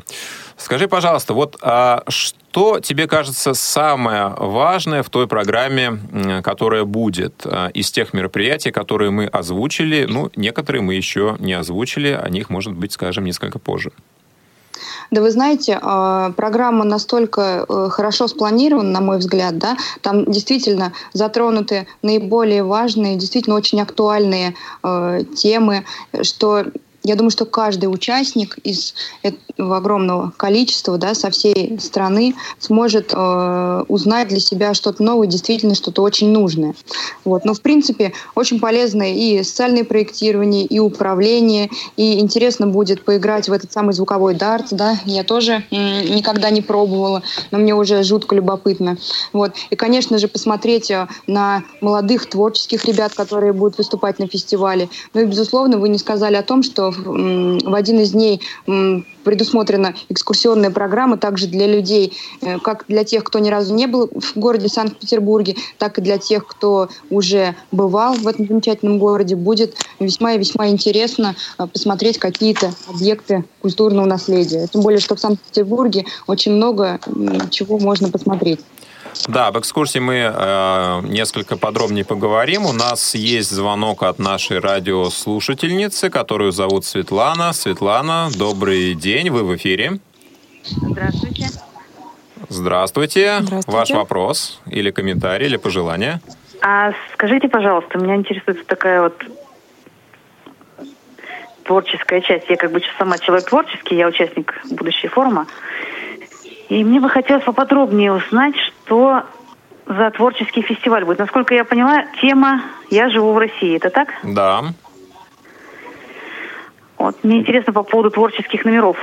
[SPEAKER 2] скажи, пожалуйста, вот а что тебе кажется самое важное в той программе, которая будет а, из тех мероприятий, которые мы озвучили? Ну, некоторые мы еще не озвучили, о них, может быть, скажем несколько позже.
[SPEAKER 8] Да вы знаете, а, программа настолько э, хорошо спланирована, на мой взгляд, да, там действительно затронуты наиболее важные, действительно очень актуальные э, темы, что я думаю, что каждый участник из этого огромного количества, да, со всей страны сможет э, узнать для себя что-то новое, действительно что-то очень нужное. Вот. Но, в принципе, очень полезно и социальное проектирование, и управление, и интересно будет поиграть в этот самый звуковой дарт, да, я тоже никогда не пробовала, но мне уже жутко любопытно. Вот. И, конечно же, посмотреть э, на молодых творческих ребят, которые будут выступать на фестивале. Ну и, безусловно, вы не сказали о том, что в один из дней предусмотрена экскурсионная программа также для людей, э, как для тех, кто ни разу не был в городе Санкт-Петербурге, так и для тех, кто уже бывал в этом замечательном городе. Будет весьма и весьма интересно э, посмотреть какие-то объекты культурного наследия. Тем более, что в Санкт-Петербурге очень много чего можно посмотреть.
[SPEAKER 2] Да, об экскурсии мы э, несколько подробнее поговорим. У нас есть звонок от нашей радиослушательницы, которую зовут Светлана. Светлана, добрый день, вы в эфире.
[SPEAKER 12] Здравствуйте.
[SPEAKER 2] Здравствуйте. Здравствуйте. Ваш вопрос или комментарий, или пожелание?
[SPEAKER 12] А скажите, пожалуйста, меня интересует такая вот творческая часть. Я как бы сама человек творческий, я участник будущей форума. И мне бы хотелось поподробнее узнать, что за творческий фестиваль будет. Насколько я поняла, тема «Я живу в России». Это так?
[SPEAKER 2] Да.
[SPEAKER 12] Вот, мне интересно по поводу творческих номеров.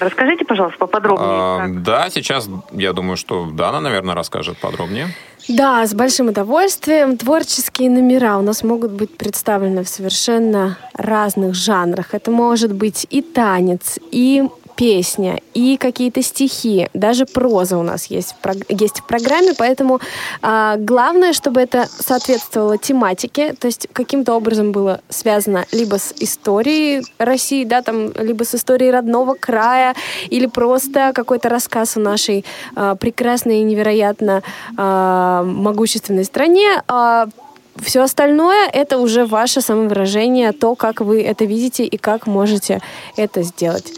[SPEAKER 12] Расскажите, пожалуйста, поподробнее. А,
[SPEAKER 2] да, сейчас я думаю, что Дана, наверное, расскажет подробнее.
[SPEAKER 3] Да, с большим удовольствием. Творческие номера у нас могут быть представлены в совершенно разных жанрах. Это может быть и танец, и песня и какие-то стихи, даже проза у нас есть есть в программе, поэтому а, главное, чтобы это соответствовало тематике, то есть каким-то образом было связано либо с историей России, да, там, либо с историей родного края, или просто какой-то рассказ о нашей а, прекрасной и невероятно а, могущественной стране. А, все остальное это уже ваше самовыражение, то, как вы это видите и как можете это сделать.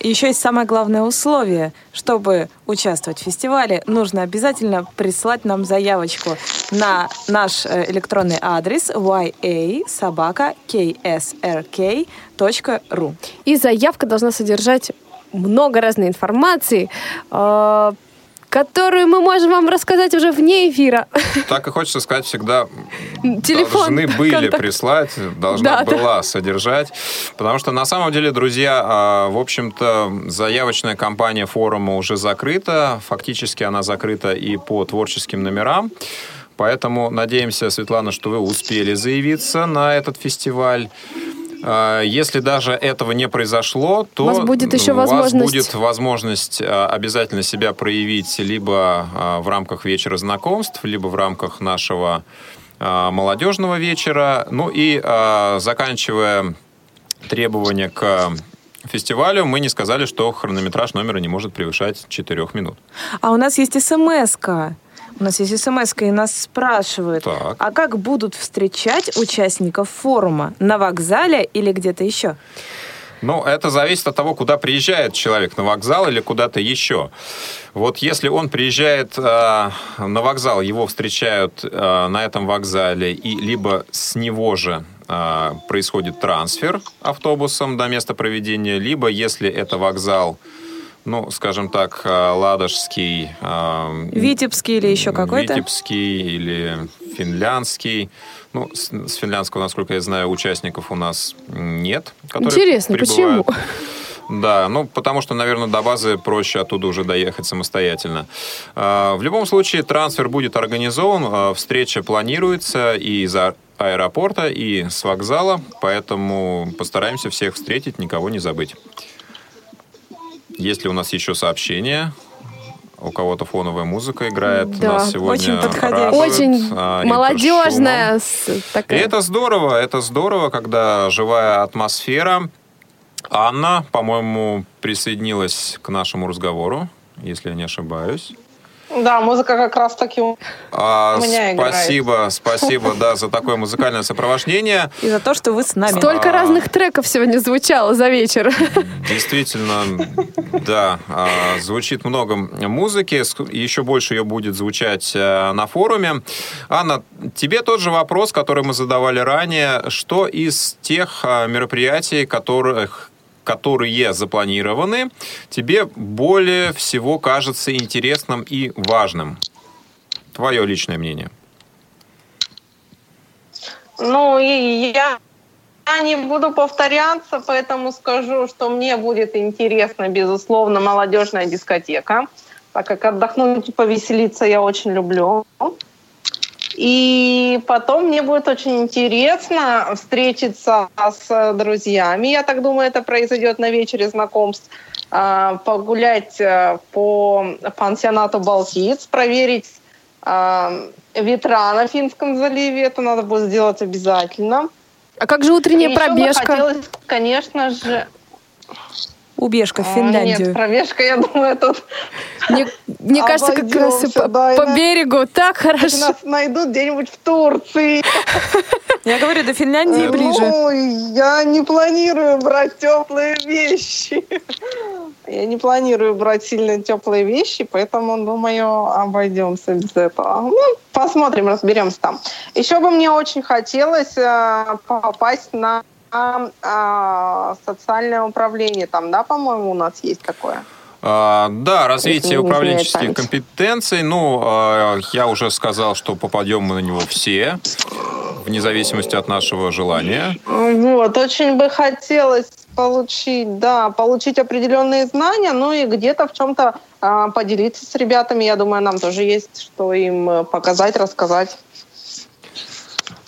[SPEAKER 4] Еще есть самое главное условие. Чтобы участвовать в фестивале, нужно обязательно прислать нам заявочку на наш э, электронный адрес ya.sobaka.ksrk.ru.
[SPEAKER 3] И заявка должна содержать много разной информации, э, которую мы можем вам рассказать уже вне эфира.
[SPEAKER 2] Так и хочется сказать всегда, Телефон, должны были контакт. прислать, должна да, была да. содержать. Потому что на самом деле, друзья, а, в общем-то, заявочная кампания форума уже закрыта. Фактически она закрыта и по творческим номерам. Поэтому надеемся, Светлана, что вы успели заявиться на этот фестиваль. А, если даже этого не произошло, то у вас будет еще у возможность... вас будет возможность а, обязательно себя проявить либо а, в рамках вечера знакомств, либо в рамках нашего молодежного вечера. Ну и заканчивая требования к фестивалю, мы не сказали, что хронометраж номера не может превышать 4 минут.
[SPEAKER 4] А у нас есть смс-ка. У нас есть смс и нас спрашивают, так. а как будут встречать участников форума? На вокзале или где-то еще?
[SPEAKER 2] Ну, это зависит от того, куда приезжает человек, на вокзал или куда-то еще. Вот если он приезжает э, на вокзал, его встречают э, на этом вокзале, и либо с него же э, происходит трансфер автобусом до места проведения, либо если это вокзал ну, скажем так, э, ладожский...
[SPEAKER 4] Э, Витебский или еще какой-то?
[SPEAKER 2] Витебский или финляндский. Ну, с, с финляндского, насколько я знаю, участников у нас нет.
[SPEAKER 3] Интересно,
[SPEAKER 2] прибывают. почему? Да, ну, потому что, наверное, до базы проще оттуда уже доехать самостоятельно. Э, в любом случае, трансфер будет организован, встреча планируется и из аэропорта, и с вокзала, поэтому постараемся всех встретить, никого не забыть. Есть ли у нас еще сообщения? У кого-то фоновая музыка играет.
[SPEAKER 3] Да,
[SPEAKER 2] нас сегодня
[SPEAKER 3] очень подходящая. Очень а, молодежная.
[SPEAKER 2] Такая. И это здорово, это здорово, когда живая атмосфера. Анна, по-моему, присоединилась к нашему разговору, если я не ошибаюсь.
[SPEAKER 7] Да, музыка как раз таки у
[SPEAKER 2] а, меня Спасибо, играет. спасибо, да, за такое музыкальное сопровождение.
[SPEAKER 4] И за то, что вы с нами.
[SPEAKER 3] Столько а, разных треков сегодня звучало за вечер.
[SPEAKER 2] Действительно, да, а, звучит много музыки, еще больше ее будет звучать а, на форуме. Анна, тебе тот же вопрос, который мы задавали ранее. Что из тех а, мероприятий, которых которые запланированы, тебе более всего кажется интересным и важным? Твое личное мнение.
[SPEAKER 7] Ну, и я я не буду повторяться, поэтому скажу, что мне будет интересно, безусловно, молодежная дискотека, так как отдохнуть и повеселиться я очень люблю. И потом мне будет очень интересно встретиться с друзьями. Я так думаю, это произойдет на вечере знакомств. А, погулять э, по пансионату Балтиц, проверить а, ветра на Финском заливе. Это надо будет сделать обязательно.
[SPEAKER 3] А как же утренняя
[SPEAKER 7] Еще
[SPEAKER 3] пробежка?
[SPEAKER 7] хотелось, конечно же...
[SPEAKER 4] Убежка в
[SPEAKER 7] А,
[SPEAKER 4] Финляндию.
[SPEAKER 7] Нет, пробежка, я думаю, тут
[SPEAKER 3] Мне, мне (laughs) кажется, как раз по, по берегу так хорошо.
[SPEAKER 7] нас найдут где-нибудь в Турции. (laughs)
[SPEAKER 4] Я говорю, до Финляндии ближе.
[SPEAKER 7] Ну, я не планирую брать теплые вещи. Я не планирую брать сильно теплые вещи, поэтому, думаю, обойдемся без этого. Ну, посмотрим, разберемся там. Еще бы мне очень хотелось э, попасть на э, социальное управление. Там, да, по-моему, у нас есть такое.
[SPEAKER 2] А, Да, развитие управленческих компетенций. Ну, а, я уже сказал, что попадем мы на него все, вне зависимости от нашего желания.
[SPEAKER 7] Вот, очень бы хотелось получить, да, получить определенные знания, ну и где-то в чем-то а, поделиться с ребятами. Я думаю, нам тоже есть что им показать, рассказать.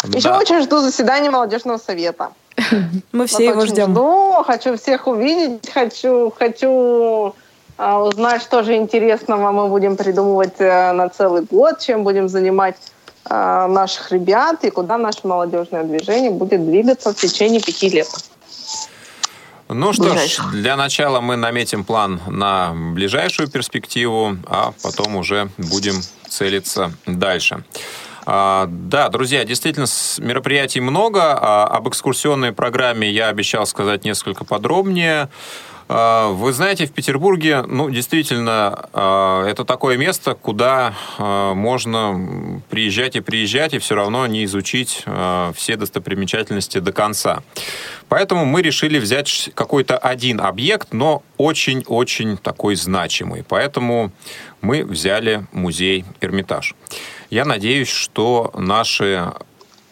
[SPEAKER 7] Еще
[SPEAKER 2] Да.
[SPEAKER 7] очень жду заседания молодежного совета. (laughs)
[SPEAKER 4] Мы все
[SPEAKER 7] Вот
[SPEAKER 4] его ждем.
[SPEAKER 7] Жду, хочу всех увидеть, хочу, хочу а, узнать, что же интересного мы будем придумывать э, на целый год, чем будем занимать а, наших ребят и куда наше молодежное движение будет двигаться в течение пяти лет.
[SPEAKER 2] Ну что ж, для начала мы наметим план на ближайшую перспективу, а потом уже будем целиться дальше. А, Да, друзья, действительно, мероприятий много. А Об экскурсионной программе я обещал сказать несколько подробнее. А, Вы знаете, в Петербурге, ну, действительно, это такое место, куда можно приезжать и приезжать, и все равно не изучить все достопримечательности до конца. Поэтому мы решили взять какой-то один объект, но очень-очень такой значимый. Поэтому мы взяли музей Эрмитаж. Я надеюсь, что наши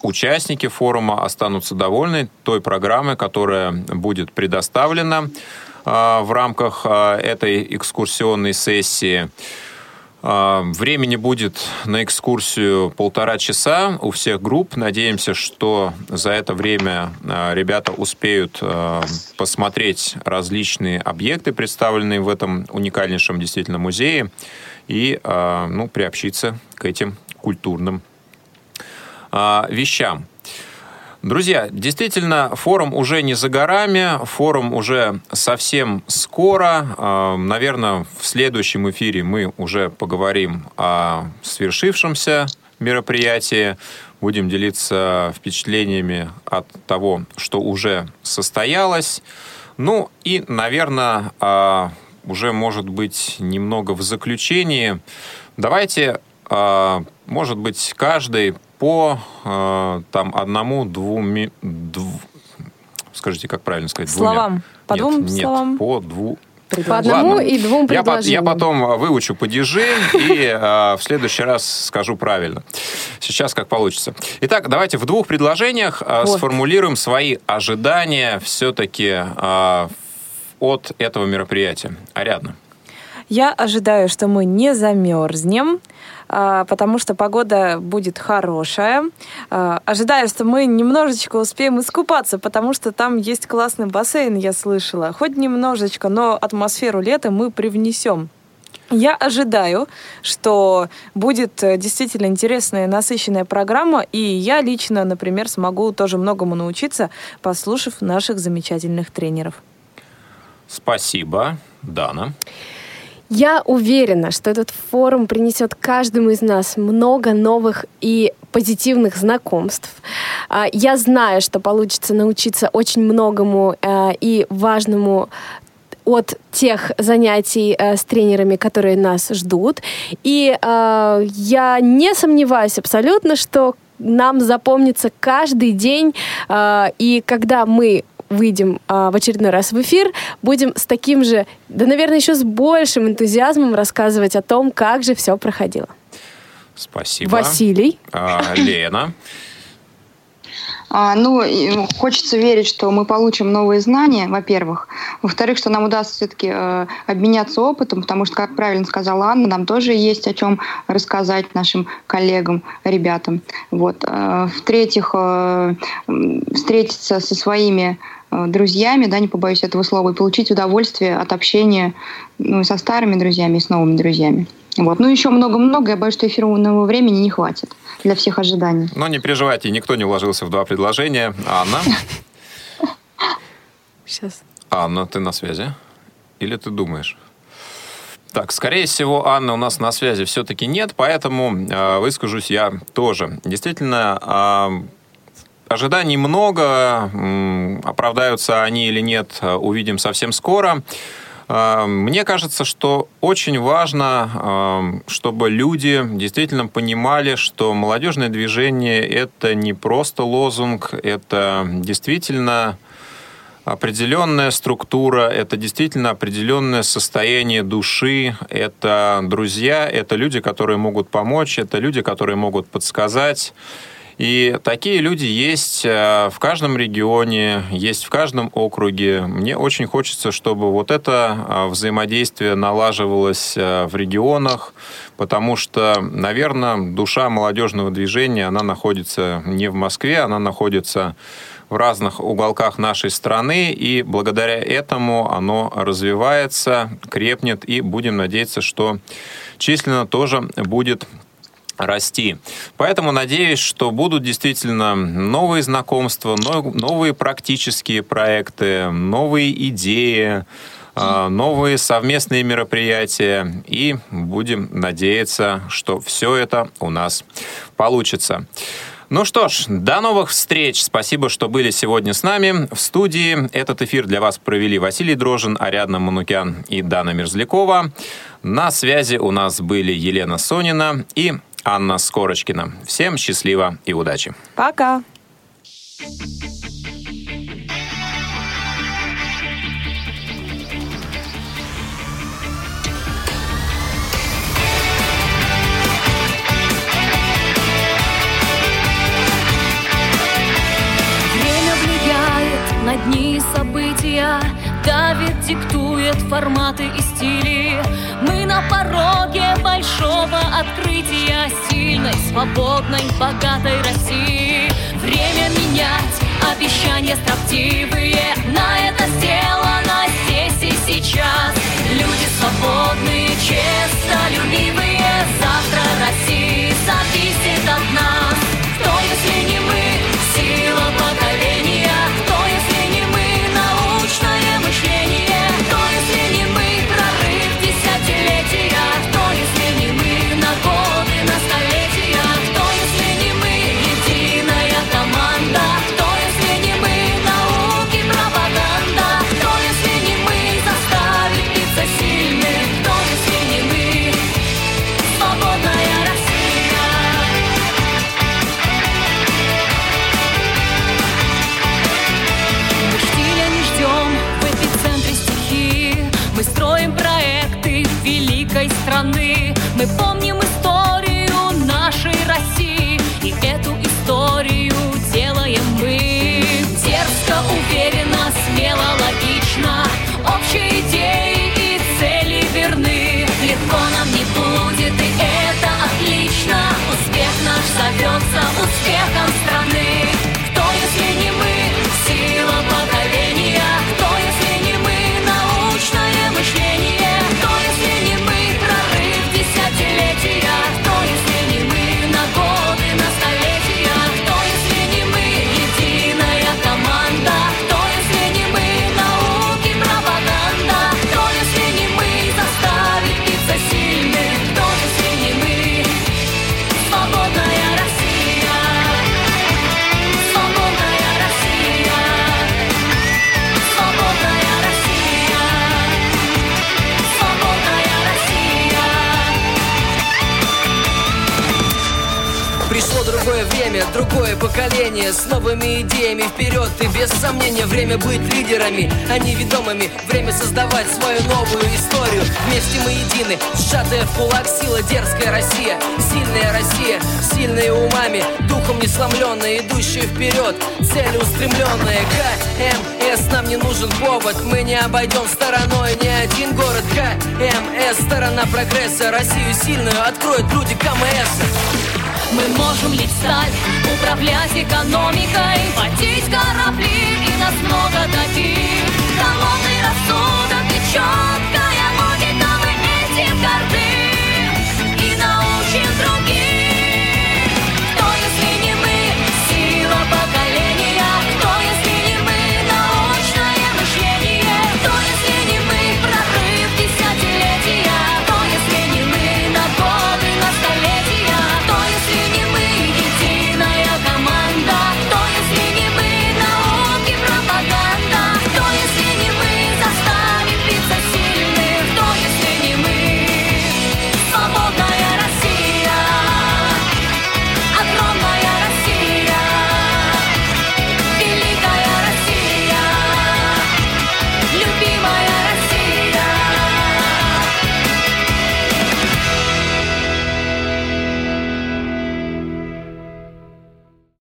[SPEAKER 2] участники форума останутся довольны той программой, которая будет предоставлена а, в рамках а, этой экскурсионной сессии. А, Времени будет на экскурсию полтора часа у всех групп. Надеемся, что за это время а, ребята успеют а, посмотреть различные объекты, представленные в этом уникальнейшем действительно музее, и ну, приобщиться к этим культурным вещам. Друзья, действительно, форум уже не за горами, форум уже совсем скоро. А, Наверное, в следующем эфире мы уже поговорим о свершившемся мероприятии, будем делиться впечатлениями от того, что уже состоялось. Ну и, наверное, а, уже, может быть, немного в заключении. Давайте, а, может быть, каждый по а, там одному-двум... ми- дв- Скажите, как правильно сказать? двумя?
[SPEAKER 4] Словам. По
[SPEAKER 2] Нет,
[SPEAKER 4] двум
[SPEAKER 2] нет,
[SPEAKER 4] словам?
[SPEAKER 2] по дву...
[SPEAKER 3] По одному
[SPEAKER 2] Ладно.
[SPEAKER 3] и двум
[SPEAKER 2] Я, по- я
[SPEAKER 3] предложениям.
[SPEAKER 2] потом выучу падежи и э, в следующий раз скажу правильно. Сейчас как получится. Итак, давайте в двух предложениях э,
[SPEAKER 4] Вот.
[SPEAKER 2] сформулируем свои ожидания все-таки э, от этого мероприятия. Ариадна.
[SPEAKER 4] Я ожидаю, что мы не замерзнем, потому что погода будет хорошая. А, Ожидаю, что мы немножечко успеем искупаться, потому что там есть классный бассейн, я слышала. Хоть немножечко, но атмосферу лета мы привнесем. Я ожидаю, что будет э, действительно интересная насыщенная программа, и я лично, например, смогу тоже многому научиться, послушав наших замечательных тренеров.
[SPEAKER 2] Спасибо, Дана.
[SPEAKER 3] Я уверена, что этот форум принесет каждому из нас много новых и позитивных знакомств. А, Я знаю, что получится научиться очень многому э, и важному от тех занятий э, с тренерами, которые нас ждут. И э, я не сомневаюсь абсолютно, что нам запомнится каждый день. э, и когда мы выйдем а, в очередной раз в эфир, будем с таким же, да, наверное, еще с большим энтузиазмом рассказывать о том, как же все проходило.
[SPEAKER 2] Спасибо.
[SPEAKER 3] Василий.
[SPEAKER 2] А, Лена.
[SPEAKER 8] А, ну, и хочется верить, что мы получим новые знания, во-первых. Во-вторых, что нам удастся все-таки э, обменяться опытом, потому что, как правильно сказала Анна, нам тоже есть о чем рассказать нашим коллегам, ребятам. Вот. Э, в-третьих, э, встретиться со своими э, друзьями, да, не побоюсь этого слова, и получить удовольствие от общения ну, со старыми друзьями и с новыми друзьями. Вот. Ну, еще много-много. Я боюсь, что эфирного времени не хватит для всех ожиданий.
[SPEAKER 2] Но не переживайте, никто не уложился в два предложения. Анна?
[SPEAKER 3] Сейчас.
[SPEAKER 2] Анна, ты на связи? Или ты думаешь? Так, скорее всего, Анны у нас на связи все-таки нет, поэтому э, выскажусь я тоже. Действительно, э, ожиданий много, оправдаются они или нет, увидим совсем скоро. Э, мне кажется, что очень важно, э, чтобы люди действительно понимали, что молодежное движение это не просто лозунг, это действительно определенная структура, это действительно определенное состояние души, это друзья, это люди, которые могут помочь, это люди, которые могут подсказать. И такие люди есть э, в каждом регионе, есть в каждом округе. Мне очень хочется, чтобы вот это э, взаимодействие налаживалось э, в регионах, потому что, наверное, душа молодежного движения, она находится не в Москве, она находится в разных уголках нашей страны, и благодаря этому оно развивается, крепнет, и будем надеяться, что численно тоже будет расти. Поэтому надеюсь, что будут действительно новые знакомства, новые практические проекты, новые идеи, а, новые совместные мероприятия. И будем надеяться, что все это у нас получится. Ну что ж, до новых встреч. Спасибо, что были сегодня с нами. В студии этот эфир для вас провели Василий Дрожин, Ариадна Манукян и Дана Мерзлякова. На связи у нас были Елена Сонина и Анна Скорочкина. Всем счастливо и удачи.
[SPEAKER 4] Пока.
[SPEAKER 13] на дни события Давит, диктует форматы и стили. Мы на пороге большого открытия Сильной, свободной, богатой России. Время менять, обещания строптивые. На это сделано здесь и сейчас. Люди свободные, честолюбивые. Завтра России зависит от нас
[SPEAKER 14] поколение С новыми идеями вперед и без сомнения Время быть лидерами, а не ведомыми Время создавать свою новую историю Вместе мы едины, сжатая в кулак сила Дерзкая Россия, сильная Россия Сильная умами, дух духом не сломленные, идущие вперед, целеустремленные. КМС нам не нужен повод, мы не обойдем стороной ни один город. КМС сторона прогресса, Россию сильную откроют люди КМС.
[SPEAKER 13] Мы можем сталь, управлять экономикой, водить корабли и нас много таких. Холодный рассудок и четкая логика, мы этим горды.